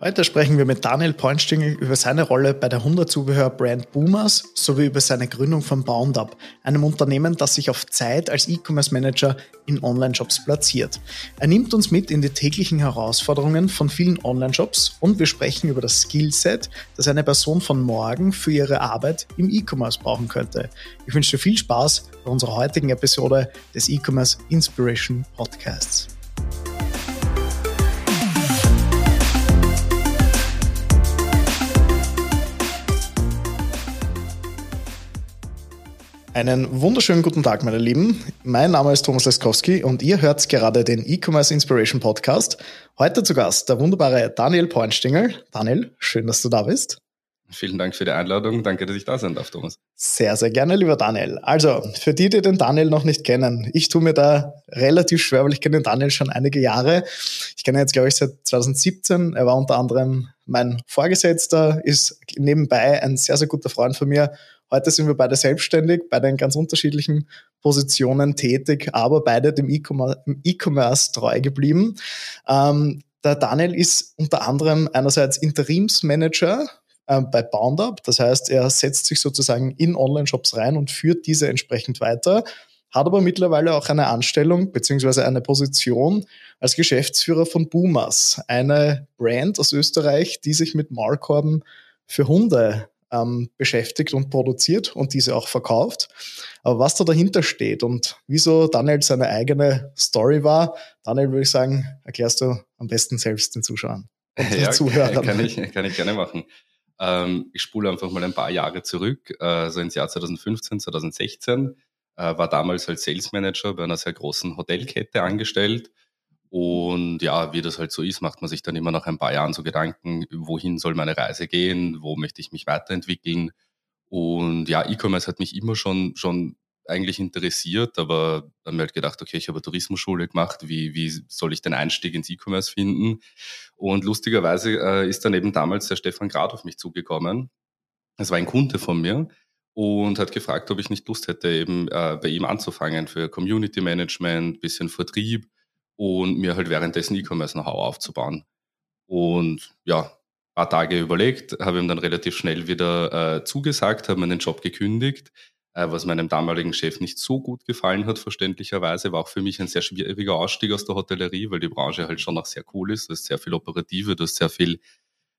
Heute sprechen wir mit Daniel Pointstingel über seine Rolle bei der Hunderzubehör-Brand Boomers sowie über seine Gründung von Boundup, einem Unternehmen, das sich auf Zeit als E-Commerce-Manager in Online-Shops platziert. Er nimmt uns mit in die täglichen Herausforderungen von vielen Online-Shops und wir sprechen über das Skillset, das eine Person von morgen für ihre Arbeit im E-Commerce brauchen könnte. Ich wünsche dir viel Spaß bei unserer heutigen Episode des E-Commerce Inspiration Podcasts. Einen wunderschönen guten Tag, meine Lieben. Mein Name ist Thomas Leskowski und ihr hört gerade den E-Commerce Inspiration Podcast. Heute zu Gast der wunderbare Daniel Pointstingel. Daniel, schön, dass du da bist. Vielen Dank für die Einladung. Danke, dass ich da sein darf, Thomas. Sehr, sehr gerne, lieber Daniel. Also, für die, die den Daniel noch nicht kennen, ich tue mir da relativ schwer, weil ich kenne den Daniel schon einige Jahre. Ich kenne ihn jetzt, glaube ich, seit 2017. Er war unter anderem mein Vorgesetzter, ist nebenbei ein sehr, sehr guter Freund von mir Heute sind wir beide selbstständig, beide in ganz unterschiedlichen Positionen tätig, aber beide dem E-Commerce treu geblieben. Ähm, der Daniel ist unter anderem einerseits Interimsmanager äh, bei Boundup, das heißt, er setzt sich sozusagen in Online-Shops rein und führt diese entsprechend weiter, hat aber mittlerweile auch eine Anstellung beziehungsweise eine Position als Geschäftsführer von Boomers, eine Brand aus Österreich, die sich mit Maulkorben für Hunde ähm, beschäftigt und produziert und diese auch verkauft. Aber was da dahinter steht und wieso Daniel seine eigene Story war, Daniel würde ich sagen, erklärst du am besten selbst den Zuschauern und den ja, Zuhörern. Kann ich, kann ich gerne machen. Ähm, ich spule einfach mal ein paar Jahre zurück, äh, so also ins Jahr 2015, 2016, äh, war damals als Sales Manager bei einer sehr großen Hotelkette angestellt und ja, wie das halt so ist, macht man sich dann immer nach ein paar Jahren so Gedanken, wohin soll meine Reise gehen, wo möchte ich mich weiterentwickeln. Und ja, E-Commerce hat mich immer schon, schon eigentlich interessiert, aber dann mir halt gedacht, okay, ich habe Tourismusschule gemacht, wie, wie soll ich den Einstieg ins E-Commerce finden? Und lustigerweise äh, ist dann eben damals der Stefan Grad auf mich zugekommen. Es war ein Kunde von mir und hat gefragt, ob ich nicht Lust hätte, eben äh, bei ihm anzufangen für Community Management, bisschen Vertrieb und mir halt währenddessen E-Commerce-Know-how aufzubauen. Und ja, paar Tage überlegt, habe ihm dann relativ schnell wieder äh, zugesagt, habe meinen Job gekündigt, äh, was meinem damaligen Chef nicht so gut gefallen hat, verständlicherweise. War auch für mich ein sehr schwieriger Ausstieg aus der Hotellerie, weil die Branche halt schon noch sehr cool ist. Du hast sehr viel Operative, du hast sehr viel,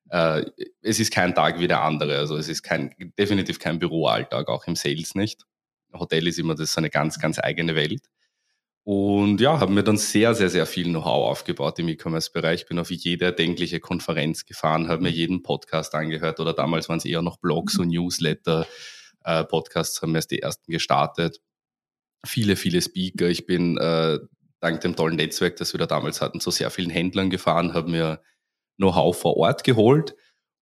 äh, es ist kein Tag wie der andere. Also es ist kein, definitiv kein Büroalltag, auch im Sales nicht. Hotel ist immer das ist eine ganz, ganz eigene Welt. Und ja, haben mir dann sehr, sehr, sehr viel Know-how aufgebaut im E-Commerce-Bereich. Bin auf jede erdenkliche Konferenz gefahren, habe mir jeden Podcast angehört oder damals waren es eher noch Blogs und Newsletter. Äh, Podcasts haben erst die ersten gestartet. Viele, viele Speaker. Ich bin äh, dank dem tollen Netzwerk, das wir da damals hatten, zu sehr vielen Händlern gefahren, habe mir Know-how vor Ort geholt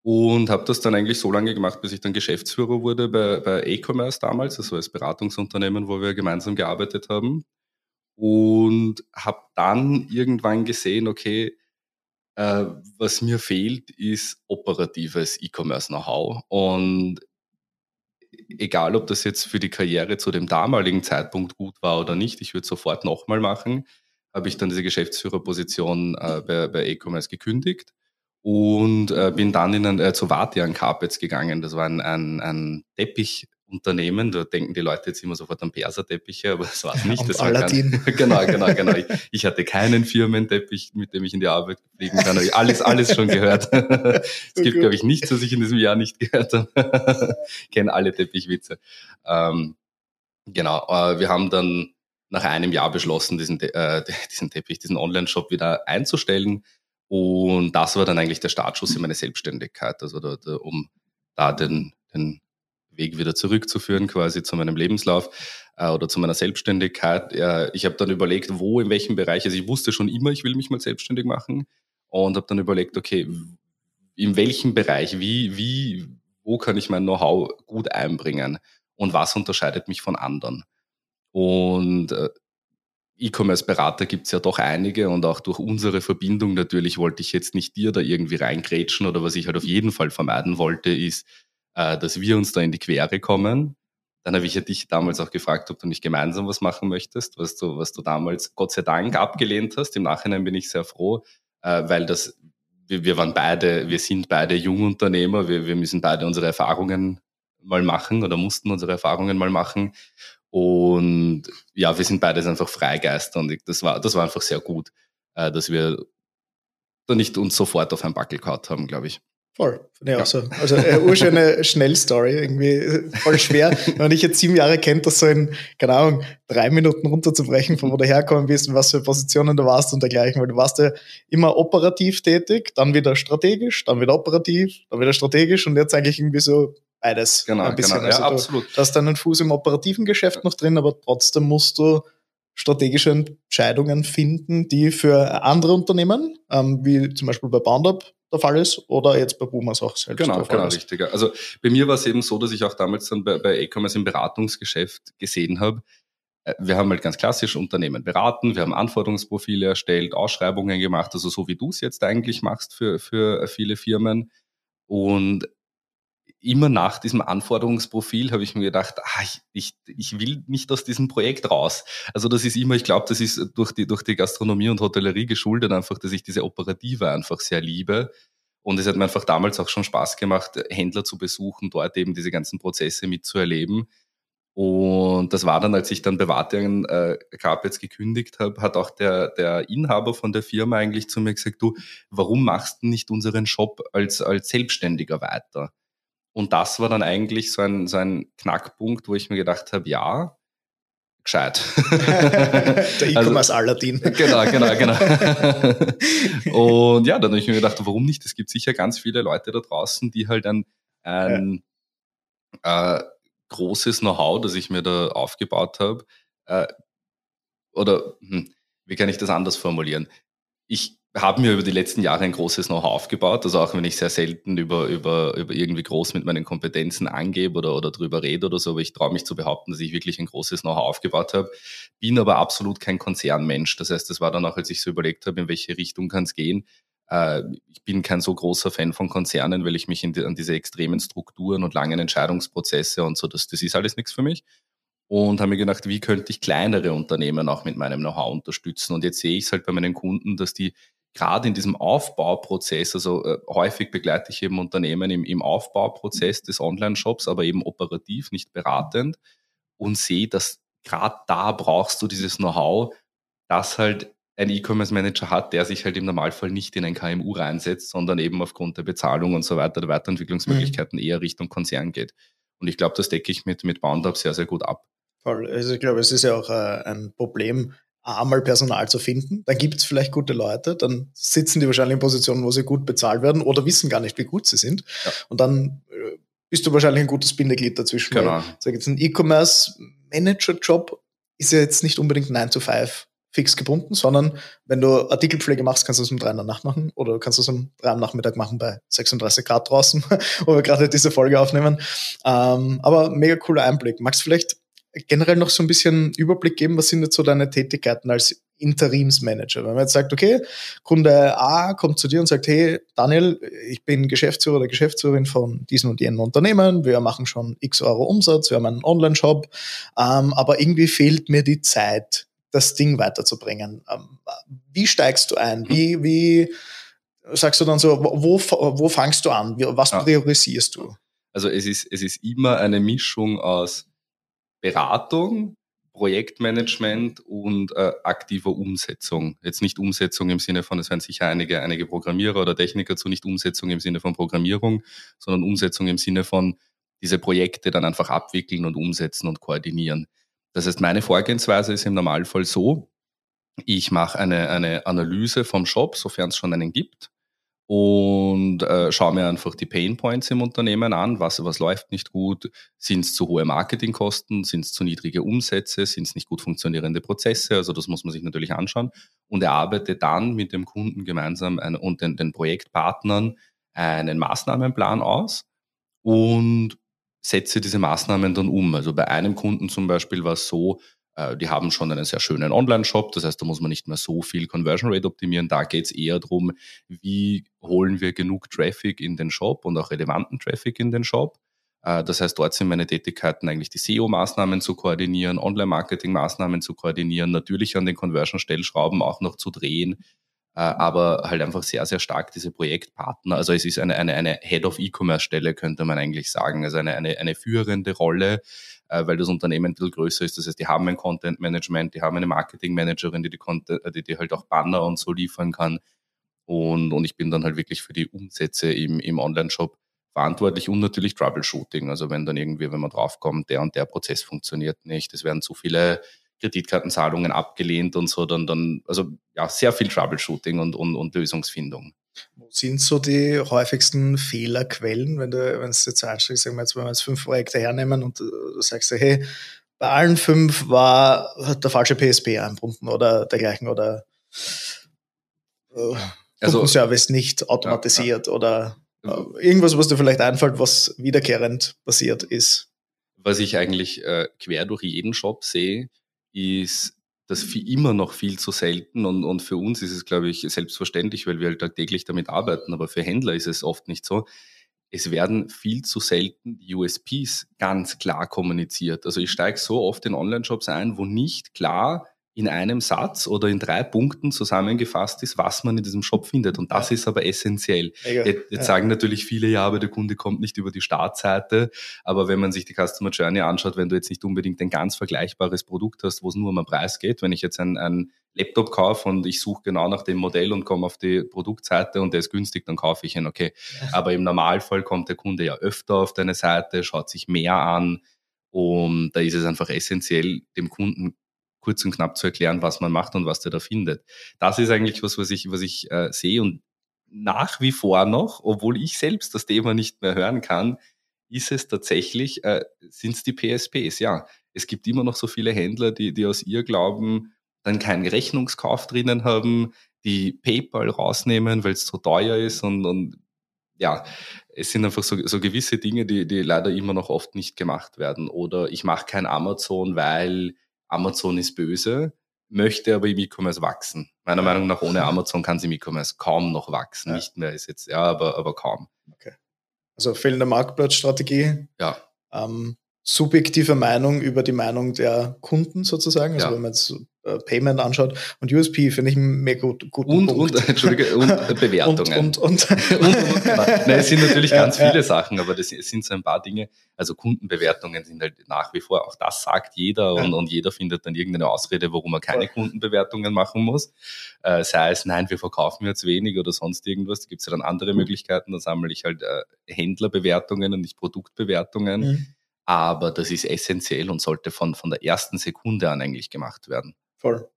und habe das dann eigentlich so lange gemacht, bis ich dann Geschäftsführer wurde bei, bei E-Commerce damals, also als Beratungsunternehmen, wo wir gemeinsam gearbeitet haben und habe dann irgendwann gesehen, okay, äh, was mir fehlt, ist operatives E-Commerce-Know-how. Und egal, ob das jetzt für die Karriere zu dem damaligen Zeitpunkt gut war oder nicht, ich würde sofort nochmal machen, habe ich dann diese Geschäftsführerposition äh, bei, bei E-Commerce gekündigt und äh, bin dann in ein, äh, zu Vatian Carpets gegangen. Das war ein, ein, ein Teppich, Unternehmen. Da denken die Leute jetzt immer sofort an Perserteppiche, aber das war es nicht. Das Aladdin. War genau, genau, genau. Ich, ich, hatte keinen Firmenteppich, mit dem ich in die Arbeit fliegen kann. Ich alles, alles schon gehört. es gibt, glaube ich, nichts, was ich in diesem Jahr nicht gehört habe. Kenne alle Teppichwitze. Ähm, genau, äh, wir haben dann nach einem Jahr beschlossen, diesen, äh, diesen Teppich, diesen Online-Shop wieder einzustellen. Und das war dann eigentlich der Startschuss in meine Selbstständigkeit. Also da, da, um da den, den Weg wieder zurückzuführen, quasi zu meinem Lebenslauf äh, oder zu meiner Selbstständigkeit. Äh, ich habe dann überlegt, wo, in welchem Bereich, also ich wusste schon immer, ich will mich mal selbstständig machen und habe dann überlegt, okay, in welchem Bereich, wie, wie, wo kann ich mein Know-how gut einbringen und was unterscheidet mich von anderen? Und äh, E-Commerce-Berater gibt es ja doch einige und auch durch unsere Verbindung natürlich wollte ich jetzt nicht dir da irgendwie reingrätschen oder was ich halt auf jeden Fall vermeiden wollte, ist, äh, dass wir uns da in die Quere kommen. Dann habe ich ja dich damals auch gefragt, ob du nicht gemeinsam was machen möchtest, was du, was du damals Gott sei Dank abgelehnt hast. Im Nachhinein bin ich sehr froh, äh, weil das wir, wir waren beide, wir sind beide Jungunternehmer, wir, wir müssen beide unsere Erfahrungen mal machen oder mussten unsere Erfahrungen mal machen. Und ja, wir sind beides einfach Freigeister und das war, das war einfach sehr gut, äh, dass wir da nicht uns sofort auf ein Backel gehauen haben, glaube ich. Voll, ja, ja. So. Also eine urschöne Schnellstory, irgendwie voll schwer. Wenn ich jetzt sieben Jahre kennt, das so in, keine Ahnung, drei Minuten runterzubrechen, von wo du herkommen bist und was für Positionen du warst und dergleichen, weil du warst ja immer operativ tätig, dann wieder strategisch, dann wieder operativ, dann wieder strategisch und jetzt eigentlich irgendwie so beides. Genau, ein bisschen. genau. Ja, also du, absolut. Du hast deinen Fuß im operativen Geschäft noch drin, aber trotzdem musst du strategische Entscheidungen finden, die für andere Unternehmen, ähm, wie zum Beispiel bei Boundup, der Fall ist oder jetzt bei Boomers auch selbst. Genau, der Fall genau, ist. richtig. Also bei mir war es eben so, dass ich auch damals dann bei, bei E-Commerce im Beratungsgeschäft gesehen habe, äh, wir haben halt ganz klassisch Unternehmen beraten, wir haben Anforderungsprofile erstellt, Ausschreibungen gemacht, also so wie du es jetzt eigentlich machst für, für viele Firmen. Und immer nach diesem Anforderungsprofil habe ich mir gedacht, ah, ich, ich, ich will nicht aus diesem Projekt raus. Also das ist immer, ich glaube, das ist durch die, durch die Gastronomie und Hotellerie geschuldet einfach, dass ich diese Operative einfach sehr liebe. Und es hat mir einfach damals auch schon Spaß gemacht, Händler zu besuchen, dort eben diese ganzen Prozesse mitzuerleben. Und das war dann, als ich dann bei Wartingen äh, Carpets gekündigt habe, hat auch der, der Inhaber von der Firma eigentlich zu mir gesagt, du, warum machst du nicht unseren Shop als, als Selbstständiger weiter? Und das war dann eigentlich so ein, so ein Knackpunkt, wo ich mir gedacht habe, ja, gescheit. Der E-Commerce also, Aladdin. Genau, genau, genau. Und ja, dann habe ich mir gedacht, warum nicht? Es gibt sicher ganz viele Leute da draußen, die halt ein, ein ja. äh, großes Know-how, das ich mir da aufgebaut habe, äh, oder hm, wie kann ich das anders formulieren? Ich habe mir über die letzten Jahre ein großes Know-how aufgebaut. Also auch wenn ich sehr selten über, über, über irgendwie groß mit meinen Kompetenzen angebe oder, oder drüber rede oder so, aber ich traue mich zu behaupten, dass ich wirklich ein großes Know-how aufgebaut habe. Bin aber absolut kein Konzernmensch. Das heißt, das war dann auch, als ich so überlegt habe, in welche Richtung kann es gehen. Äh, ich bin kein so großer Fan von Konzernen, weil ich mich die, an diese extremen Strukturen und langen Entscheidungsprozesse und so, das, das ist alles nichts für mich und habe mir gedacht, wie könnte ich kleinere Unternehmen auch mit meinem Know-how unterstützen? Und jetzt sehe ich es halt bei meinen Kunden, dass die gerade in diesem Aufbauprozess, also äh, häufig begleite ich eben Unternehmen im, im Aufbauprozess des Online-Shops, aber eben operativ, nicht beratend und sehe, dass gerade da brauchst du dieses Know-how, das halt ein E-Commerce-Manager hat, der sich halt im Normalfall nicht in ein KMU reinsetzt, sondern eben aufgrund der Bezahlung und so weiter, der Weiterentwicklungsmöglichkeiten mhm. eher Richtung Konzern geht. Und ich glaube, das decke ich mit, mit Boundup sehr, sehr gut ab. Voll. Also ich glaube, es ist ja auch äh, ein Problem, einmal Personal zu finden. Dann gibt es vielleicht gute Leute, dann sitzen die wahrscheinlich in Positionen, wo sie gut bezahlt werden oder wissen gar nicht, wie gut sie sind. Ja. Und dann äh, bist du wahrscheinlich ein gutes Bindeglied dazwischen. Genau. Sag jetzt ein E-Commerce-Manager-Job ist ja jetzt nicht unbedingt 9 to 5 fix gebunden, sondern wenn du Artikelpflege machst, kannst du es um drei in der Nacht machen oder kannst du es um drei am Nachmittag machen bei 36 Grad draußen, wo wir gerade diese Folge aufnehmen. Ähm, aber mega cooler Einblick. Magst du vielleicht generell noch so ein bisschen Überblick geben, was sind jetzt so deine Tätigkeiten als Interimsmanager? Wenn man jetzt sagt, okay, Kunde A kommt zu dir und sagt, hey, Daniel, ich bin Geschäftsführer oder Geschäftsführerin von diesem und jenem Unternehmen, wir machen schon x Euro Umsatz, wir haben einen Online-Shop, ähm, aber irgendwie fehlt mir die Zeit, das Ding weiterzubringen. Ähm, wie steigst du ein? Wie, wie sagst du dann so, wo, wo fangst du an? Was priorisierst du? Also es ist, es ist immer eine Mischung aus Beratung, Projektmanagement und äh, aktiver Umsetzung. Jetzt nicht Umsetzung im Sinne von, es werden sicher einige, einige Programmierer oder Techniker zu, nicht Umsetzung im Sinne von Programmierung, sondern Umsetzung im Sinne von diese Projekte dann einfach abwickeln und umsetzen und koordinieren. Das heißt, meine Vorgehensweise ist im Normalfall so, ich mache eine, eine Analyse vom Shop, sofern es schon einen gibt, und äh, schaue mir einfach die Pain Points im Unternehmen an, was, was läuft nicht gut, sind es zu hohe Marketingkosten, sind es zu niedrige Umsätze, sind es nicht gut funktionierende Prozesse, also das muss man sich natürlich anschauen. Und erarbeite dann mit dem Kunden gemeinsam ein, und den, den Projektpartnern einen Maßnahmenplan aus und setze diese Maßnahmen dann um. Also bei einem Kunden zum Beispiel war es so, die haben schon einen sehr schönen Online-Shop, das heißt, da muss man nicht mehr so viel Conversion Rate optimieren. Da geht es eher darum, wie holen wir genug Traffic in den Shop und auch relevanten Traffic in den Shop. Äh, das heißt, dort sind meine Tätigkeiten eigentlich die SEO-Maßnahmen zu koordinieren, Online-Marketing-Maßnahmen zu koordinieren, natürlich an den Conversion-Stellschrauben auch noch zu drehen. äh, aber halt einfach sehr, sehr stark diese Projektpartner. Also es ist eine, eine, eine Head of E-Commerce-Stelle, könnte man eigentlich sagen. Also eine, eine, eine führende Rolle, äh, weil das Unternehmen ein bisschen größer ist. Das heißt, die haben ein Content Management, die haben eine Marketing Managerin, die die, Content, die, die halt auch Banner und so liefern kann. Und, und ich bin dann halt wirklich für die Umsätze im, im Online-Shop verantwortlich und natürlich Troubleshooting. Also wenn dann irgendwie, wenn man draufkommt, der und der Prozess funktioniert nicht, es werden zu viele Kreditkartenzahlungen abgelehnt und so, dann, dann also ja, sehr viel Troubleshooting und, und, und Lösungsfindung. Sind so die häufigsten Fehlerquellen, wenn du, wenn es jetzt einsteigst, sagen wir jetzt, wenn wir jetzt fünf Projekte hernehmen und du sagst, hey, bei allen fünf war der falsche PSP einbunden oder dergleichen oder äh, also, Service nicht automatisiert ja, ja. oder äh, irgendwas, was dir vielleicht einfällt, was wiederkehrend passiert ist. Was ich eigentlich äh, quer durch jeden Shop sehe, ist das viel, immer noch viel zu selten und, und für uns ist es, glaube ich, selbstverständlich, weil wir halt täglich damit arbeiten, aber für Händler ist es oft nicht so. Es werden viel zu selten die USPs ganz klar kommuniziert. Also ich steige so oft in Online-Shops ein, wo nicht klar in einem Satz oder in drei Punkten zusammengefasst ist, was man in diesem Shop findet. Und das ja. ist aber essentiell. Mega. Jetzt, ja. sagen natürlich viele, ja, aber der Kunde kommt nicht über die Startseite. Aber wenn man sich die Customer Journey anschaut, wenn du jetzt nicht unbedingt ein ganz vergleichbares Produkt hast, wo es nur um den Preis geht, wenn ich jetzt ein, ein Laptop kaufe und ich suche genau nach dem Modell und komme auf die Produktseite und der ist günstig, dann kaufe ich ihn, okay. Ja. Aber im Normalfall kommt der Kunde ja öfter auf deine Seite, schaut sich mehr an, und da ist es einfach essentiell, dem Kunden kurz und knapp zu erklären, was man macht und was der da findet. Das ist eigentlich was, was ich, was ich äh, sehe und nach wie vor noch, obwohl ich selbst das Thema nicht mehr hören kann, ist es tatsächlich, äh, sind es die PSPs, ja. Es gibt immer noch so viele Händler, die, die aus ihr glauben, dann keinen Rechnungskauf drinnen haben, die PayPal rausnehmen, weil es zu teuer ist und, und ja, es sind einfach so, so gewisse Dinge, die, die leider immer noch oft nicht gemacht werden. Oder ich mache kein Amazon, weil Amazon ist böse, möchte aber im E-Commerce wachsen. Meiner Meinung nach, ohne Amazon kann sie im E-Commerce kaum noch wachsen. Ja. Nicht mehr ist jetzt, ja, aber, aber kaum. Okay. Also fehlende Marktplatzstrategie. Ja. Ähm, subjektive Meinung über die Meinung der Kunden sozusagen. Also ja. wenn man jetzt äh, Payment anschaut und USP finde ich mehr gut, guten und, Punkt. Und, Entschuldige, und Bewertungen. und, und, und. und, und Nein, es sind natürlich ganz ja, viele ja. Sachen, aber das sind so ein paar Dinge. Also Kundenbewertungen sind halt nach wie vor, auch das sagt jeder und, und jeder findet dann irgendeine Ausrede, warum er keine Kundenbewertungen machen muss. Äh, sei es, nein, wir verkaufen jetzt wenig oder sonst irgendwas. Da gibt es ja dann andere Möglichkeiten. Da sammle ich halt äh, Händlerbewertungen und nicht Produktbewertungen. Mhm aber das ist essentiell und sollte von, von der ersten Sekunde an eigentlich gemacht werden. Voll.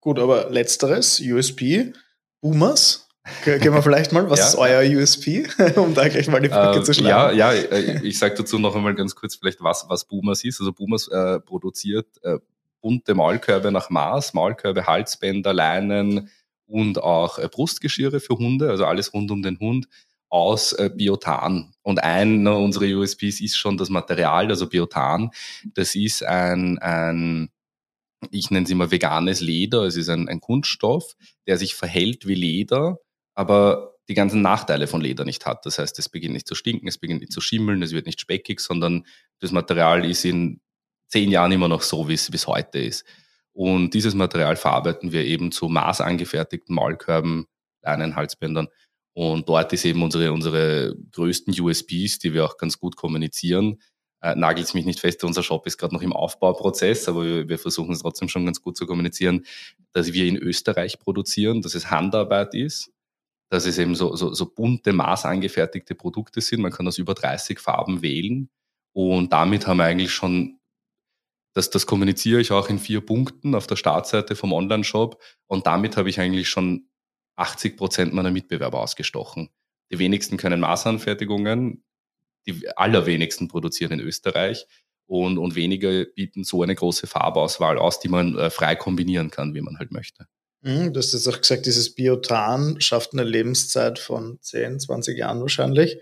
Gut, aber letzteres, USP, Boomers, Gehen wir vielleicht mal, was ja. ist euer USP, um da gleich mal die Brücke äh, zu schlagen? Ja, ja, äh, ich sage dazu noch einmal ganz kurz vielleicht, was, was Boomers ist. Also Boomers äh, produziert äh, bunte Maulkörbe nach Maß, Maulkörbe, Halsbänder, Leinen und auch äh, Brustgeschirre für Hunde, also alles rund um den Hund aus äh, Biotan. Und einer unserer USPs ist schon das Material, also Biotan. Das ist ein, ein ich nenne es immer veganes Leder. Es ist ein, ein Kunststoff, der sich verhält wie Leder, aber die ganzen Nachteile von Leder nicht hat. Das heißt, es beginnt nicht zu stinken, es beginnt nicht zu schimmeln, es wird nicht speckig, sondern das Material ist in zehn Jahren immer noch so, wie es heute ist. Und dieses Material verarbeiten wir eben zu maßangefertigten Maulkörben, kleinen Halsbändern und dort ist eben unsere, unsere größten USPs, die wir auch ganz gut kommunizieren. Äh, nagelt mich nicht fest, unser Shop ist gerade noch im Aufbauprozess, aber wir, wir, versuchen es trotzdem schon ganz gut zu kommunizieren, dass wir in Österreich produzieren, dass es Handarbeit ist, dass es eben so, so, so bunte, maßangefertigte Produkte sind. Man kann aus über 30 Farben wählen. Und damit haben wir eigentlich schon, das, das kommuniziere ich auch in vier Punkten auf der Startseite vom Online-Shop. Und damit habe ich eigentlich schon 80 Prozent meiner Mitbewerber ausgestochen. Die wenigsten können Maßanfertigungen, die allerwenigsten produzieren in Österreich und, und wenige bieten so eine große Farbauswahl aus, die man äh, frei kombinieren kann, wie man halt möchte. Mhm, du hast jetzt auch gesagt, dieses Biotan schafft eine Lebenszeit von 10, 20 Jahren wahrscheinlich.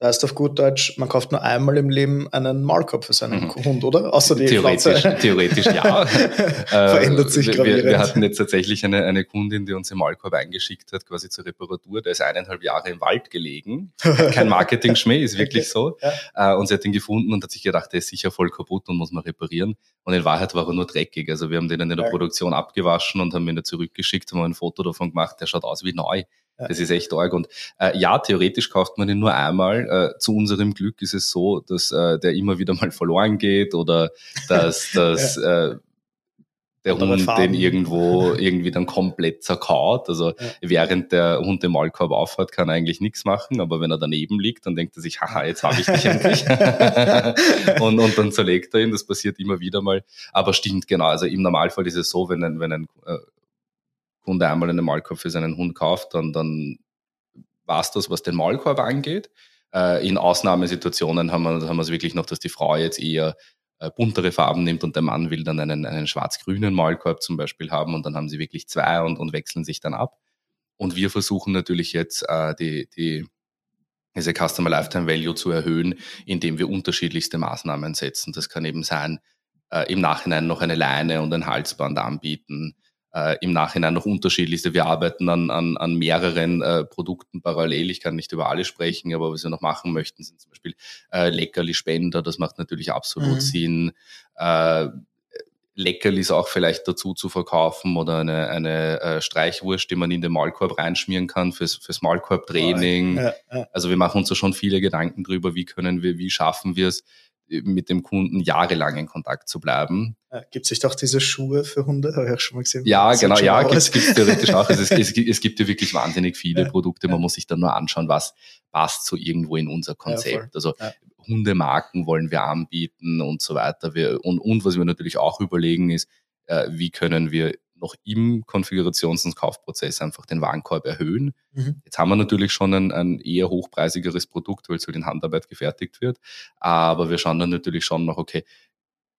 Das heißt auf gut Deutsch, man kauft nur einmal im Leben einen Maulkorb für seinen mhm. Hund, oder? Außer die theoretisch, theoretisch ja. Verändert äh, sich wir, wir hatten jetzt tatsächlich eine, eine Kundin, die uns den Maulkorb eingeschickt hat, quasi zur Reparatur. Der ist eineinhalb Jahre im Wald gelegen. Kein Marketing-Schmäh, ist wirklich okay. so. Ja. Äh, und sie hat ihn gefunden und hat sich gedacht, der ist sicher voll kaputt und muss man reparieren. Und in Wahrheit war er nur dreckig. Also wir haben den in der ja. Produktion abgewaschen und haben ihn zurückgeschickt, haben ein Foto davon gemacht. Der schaut aus wie neu. Das ist echt arg. Und äh, ja, theoretisch kauft man ihn nur einmal. Äh, zu unserem Glück ist es so, dass äh, der immer wieder mal verloren geht oder dass, dass ja. äh, der Oder Hund den irgendwo irgendwie dann komplett zerkaut. Also ja. während der Hund den Maulkorb aufhat, kann er eigentlich nichts machen, aber wenn er daneben liegt, dann denkt er sich, haha, jetzt habe ich dich endlich. und, und dann zerlegt er ihn, das passiert immer wieder mal. Aber stimmt genau, also im Normalfall ist es so, wenn ein, wenn ein äh, Kunde einmal einen Maulkorb für seinen Hund kauft, dann, dann war es das, was den Maulkorb angeht. Äh, in Ausnahmesituationen haben wir, haben wir es wirklich noch, dass die Frau jetzt eher äh, buntere Farben nimmt und der Mann will dann einen, einen schwarz-grünen Maulkorb zum Beispiel haben und dann haben sie wirklich zwei und, und wechseln sich dann ab. Und wir versuchen natürlich jetzt äh, die, die, diese Customer Lifetime Value zu erhöhen, indem wir unterschiedlichste Maßnahmen setzen. Das kann eben sein, im Nachhinein noch eine Leine und ein Halsband anbieten, äh, im Nachhinein noch unterschiedlichste. Wir arbeiten an, an, an mehreren äh, Produkten parallel. Ich kann nicht über alle sprechen, aber was wir noch machen möchten, sind zum Beispiel äh, Leckerli-Spender. Das macht natürlich absolut mhm. Sinn. Äh, Leckerlis auch vielleicht dazu zu verkaufen oder eine, eine äh, Streichwurst, die man in den Maulkorb reinschmieren kann fürs, fürs Maulkorbtraining. Ja, ja. Also wir machen uns da schon viele Gedanken drüber, wie können wir, wie schaffen wir es, mit dem Kunden jahrelang in Kontakt zu bleiben. Ja, gibt es sich doch diese Schuhe für Hunde, habe ich auch schon mal gesehen. Ja, genau, ja, gibt es theoretisch auch. Also es, es, es, gibt ja wirklich wahnsinnig viele ja, Produkte. Man ja. muss sich dann nur anschauen, was passt so irgendwo in unser Konzept. also Hundemarken wollen wir anbieten und so weiter. Wir, und, und was wir natürlich auch überlegen ist, äh, wie können wir noch im Konfigurations- und Kaufprozess einfach den Warenkorb erhöhen. Mhm. Jetzt haben wir natürlich schon ein, ein eher hochpreisigeres Produkt, weil es halt in Handarbeit gefertigt wird. Aber wir schauen dann natürlich schon noch, okay,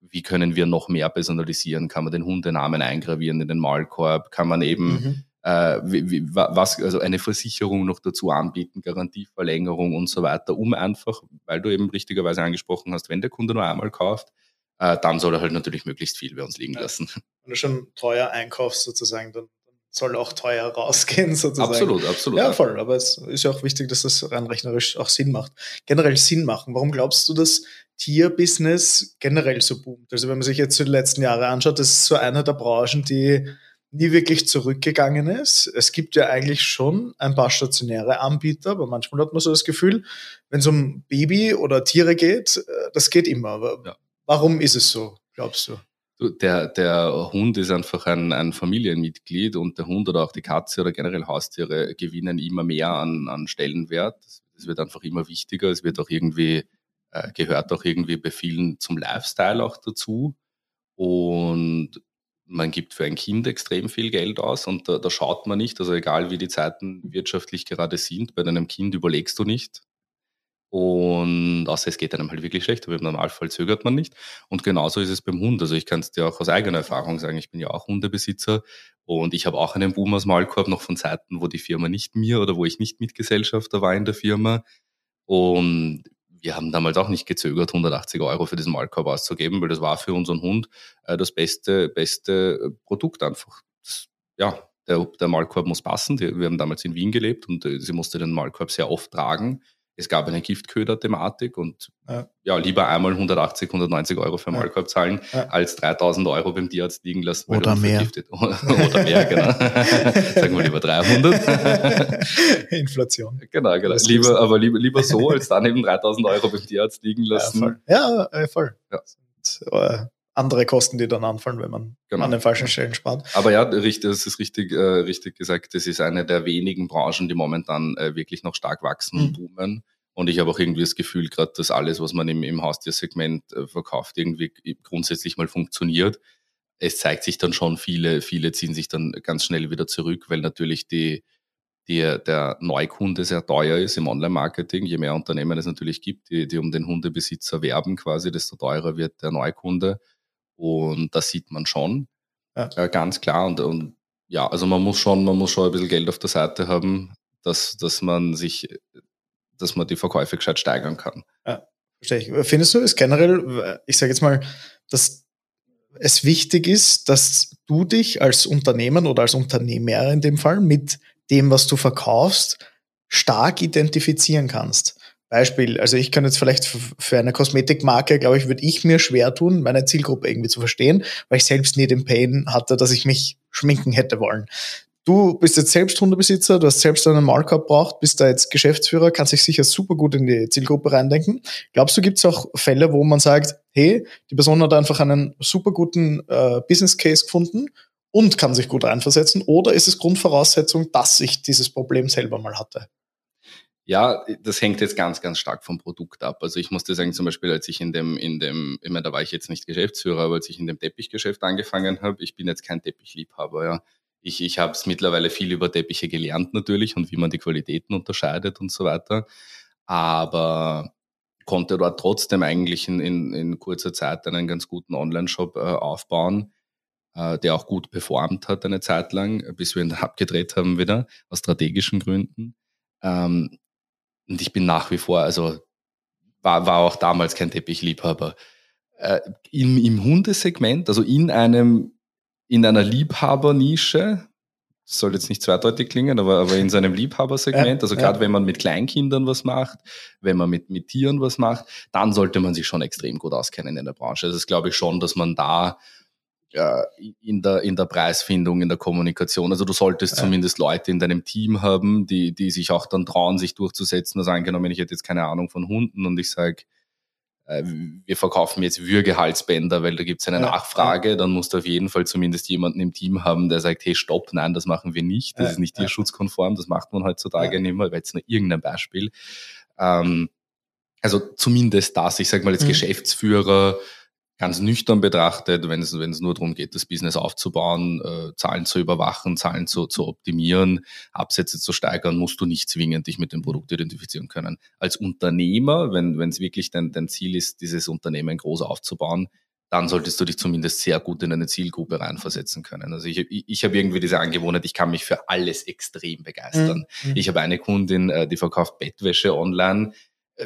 wie können wir noch mehr personalisieren? Kann man den Hundenamen eingravieren in den Maulkorb? Kann man eben mhm. äh, wie, wie, was, also eine Versicherung noch dazu anbieten, Garantieverlängerung und so weiter, um einfach, weil du eben richtigerweise angesprochen hast, wenn der Kunde nur einmal kauft, äh, dann soll er halt natürlich möglichst viel bei uns liegen ja. lassen. Wenn du schon teuer einkaufst sozusagen, dann soll auch teuer rausgehen sozusagen. Absolut, absolut. Ja, voll. Aber es ist ja auch wichtig, dass das rein rechnerisch auch Sinn macht. Generell Sinn machen. Warum glaubst du, dass Tierbusiness generell so boomt? Also wenn man sich jetzt die letzten Jahre anschaut, das ist so eine der Branchen, die nie wirklich zurückgegangen ist. Es gibt ja eigentlich schon ein paar stationäre Anbieter, aber manchmal hat man so das Gefühl, wenn es um Baby oder Tiere geht, äh, das geht immer. Aber ja. Warum ist es so, glaubst du? Der, der Hund ist einfach ein, ein Familienmitglied und der Hund oder auch die Katze oder generell Haustiere gewinnen immer mehr an, an Stellenwert. Es wird einfach immer wichtiger. Es wird auch irgendwie, äh, gehört auch irgendwie bei vielen zum Lifestyle auch dazu. Und man gibt für ein Kind extrem viel Geld aus und da, da, schaut man nicht, also egal wie die Zeiten wirtschaftlich gerade sind, bei einem Kind überlegst du nicht, und außer es geht einem halt wirklich schlecht, aber im Normalfall zögert man nicht. Und genauso ist es beim Hund. Also ich kann es dir auch aus eigener Erfahrung sagen, ich bin ja auch Hundebesitzer und ich habe auch einen Boom aus Maulkorb noch von Zeiten, wo die Firma nicht mir oder wo ich nicht Mitgesellschafter war in der Firma. Und wir haben damals auch nicht gezögert, 180 Euro für diesen Maulkorb auszugeben, weil das war für unseren Hund äh, das beste, beste Produkt einfach. Das, ja, der, der Maulkorb muss passen. Wir haben damals in Wien gelebt und äh, sie musste den Maulkorb sehr oft tragen es gab eine Giftköder-Thematik und ja. ja. lieber einmal 180, 190 Euro für Maulkorb zahlen, ja. als 3000 Euro beim Tierarzt liegen lassen. Oder mehr. Oder mehr, genau. Sagen wir lieber 300. Inflation. Genau, genau. Lieber, aber lieber, lieber so, als dann eben 3000 Euro beim Tierarzt liegen lassen. Ja, voll. Ja, voll. Ja. Und, äh, andere Kosten, die dann anfallen, wenn man genau. an den falschen Stellen spart. Aber ja, das ist richtig, äh, richtig gesagt. Das ist eine der wenigen Branchen, die momentan äh, wirklich noch stark wachsen und mhm. boomen. Und ich habe auch irgendwie das Gefühl, gerade, dass alles, was man im, im Haustiersegment äh, verkauft, irgendwie grundsätzlich mal funktioniert. Es zeigt sich dann schon, viele, viele ziehen sich dann ganz schnell wieder zurück, weil natürlich die, die, der Neukunde sehr teuer ist im Online-Marketing. Je mehr Unternehmen es natürlich gibt, die, die um den Hundebesitzer werben quasi, desto teurer wird der Neukunde. Und das sieht man schon, ja. äh, ganz klar. Und, und ja, also man muss schon, man muss schon ein bisschen Geld auf der Seite haben, dass, dass man sich dass man die Verkäufe gescheit steigern kann. Ja, verstehe ich. Findest du es generell, ich sage jetzt mal, dass es wichtig ist, dass du dich als Unternehmen oder als Unternehmer in dem Fall mit dem, was du verkaufst, stark identifizieren kannst. Beispiel, also ich kann jetzt vielleicht für eine Kosmetikmarke, glaube ich, würde ich mir schwer tun, meine Zielgruppe irgendwie zu verstehen, weil ich selbst nie den Pain hatte, dass ich mich schminken hätte wollen. Du bist jetzt selbst Hundebesitzer, du hast selbst einen Markup braucht, bist da jetzt Geschäftsführer, kannst dich sicher super gut in die Zielgruppe reindenken. Glaubst du, gibt es auch Fälle, wo man sagt, hey, die Person hat einfach einen super guten äh, Business Case gefunden und kann sich gut reinversetzen? Oder ist es Grundvoraussetzung, dass ich dieses Problem selber mal hatte? Ja, das hängt jetzt ganz, ganz stark vom Produkt ab. Also ich musste sagen, zum Beispiel, als ich in dem, in dem, meine, da war ich jetzt nicht Geschäftsführer, aber als ich in dem Teppichgeschäft angefangen habe, ich bin jetzt kein Teppichliebhaber, ja. Ich, ich habe es mittlerweile viel über Teppiche gelernt natürlich und wie man die Qualitäten unterscheidet und so weiter. Aber konnte dort trotzdem eigentlich in, in, in kurzer Zeit einen ganz guten Online-Shop äh, aufbauen, äh, der auch gut performt hat eine Zeit lang, bis wir ihn abgedreht haben wieder, aus strategischen Gründen. Ähm, und ich bin nach wie vor, also war, war auch damals kein Teppichliebhaber. Äh, im, Im Hundesegment, also in einem, in einer Liebhabernische, soll jetzt nicht zweideutig klingen, aber, aber in seinem Liebhabersegment, also gerade wenn man mit Kleinkindern was macht, wenn man mit, mit Tieren was macht, dann sollte man sich schon extrem gut auskennen in der Branche. Das ist, glaube ich, schon, dass man da in, der, in der Preisfindung, in der Kommunikation. Also du solltest ja. zumindest Leute in deinem Team haben, die, die sich auch dann trauen, sich durchzusetzen. Also angenommen, ich hätte jetzt keine Ahnung von Hunden und ich sage, äh, wir verkaufen jetzt Würgehalsbänder, weil da gibt es eine ja. Nachfrage, dann musst du auf jeden Fall zumindest jemanden im Team haben, der sagt, hey, stopp, nein, das machen wir nicht, das ja. ist nicht tierschutzkonform, das macht man heutzutage nicht mehr, weil jetzt nur irgendein Beispiel. Ähm, also zumindest das, ich sage mal als mhm. Geschäftsführer, ganz nüchtern betrachtet, wenn es, wenn es nur darum geht, das Business aufzubauen, äh, Zahlen zu überwachen, Zahlen zu, zu optimieren, Absätze zu steigern, musst du nicht zwingend dich mit dem Produkt identifizieren können. Als Unternehmer, wenn wenn es wirklich dein, dein Ziel ist, dieses Unternehmen groß aufzubauen, dann solltest du dich zumindest sehr gut in eine Zielgruppe reinversetzen können. Also ich, ich, ich habe irgendwie diese Angewohnheit, ich kann mich für alles extrem begeistern. Mhm. Ich habe eine Kundin, äh, die verkauft Bettwäsche online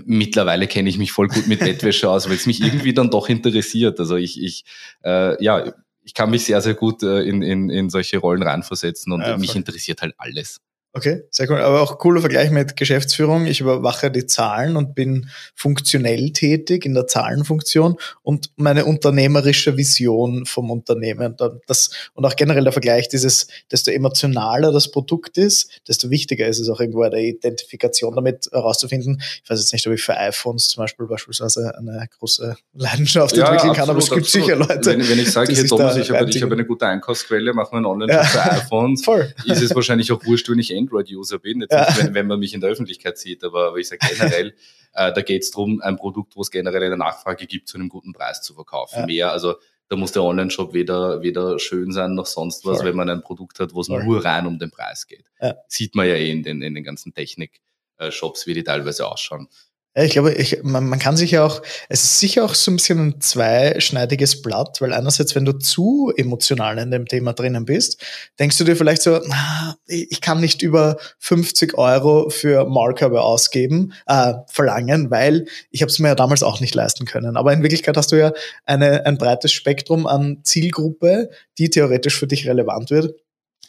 mittlerweile kenne ich mich voll gut mit Bettwäsche aus, weil es mich irgendwie dann doch interessiert. Also ich, ich äh, ja, ich kann mich sehr, sehr gut äh, in, in, in solche Rollen reinversetzen und ja, mich interessiert halt alles. Okay, sehr cool. Aber auch cooler Vergleich mit Geschäftsführung. Ich überwache die Zahlen und bin funktionell tätig in der Zahlenfunktion und meine unternehmerische Vision vom Unternehmen. Das, und auch generell der Vergleich dieses, desto emotionaler das Produkt ist, desto wichtiger ist es auch irgendwo eine Identifikation damit herauszufinden. Ich weiß jetzt nicht, ob ich für iPhones zum Beispiel beispielsweise eine große Leidenschaft ja, entwickeln absolut, kann, aber es gibt absolut. sicher Leute. Wenn, wenn ich sage, hey Thomas, ich habe, ich habe eine gute Einkaufsquelle, machen wir einen Online-Shop ja. für iPhones, Voll. ist es wahrscheinlich auch wurscht, wenn ich Android-User bin, jetzt ja. nicht, wenn, wenn, man mich in der Öffentlichkeit sieht, aber, aber ich sage generell, äh, da geht es darum, ein Produkt, wo es generell eine Nachfrage gibt, zu einem guten Preis zu verkaufen. Ja. Mehr, also da muss der Online-Shop weder, weder schön sein noch sonst was, Voll. wenn man ein Produkt hat, wo es nur rein um den Preis geht. Ja. Sieht man ja eh in den, in den ganzen Technik-Shops, wie die teilweise ausschauen. Ich glaube, ich, man, man kann sich ja auch, es ist sicher auch so ein bisschen ein zweischneidiges Blatt, weil einerseits, wenn du zu emotional in dem Thema drinnen bist, denkst du dir vielleicht so, na, ich kann nicht über 50 Euro für Marker ausgeben, äh, verlangen, weil ich habe es mir ja damals auch nicht leisten können. Aber in Wirklichkeit hast du ja eine, ein breites Spektrum an Zielgruppe, die theoretisch für dich relevant wird.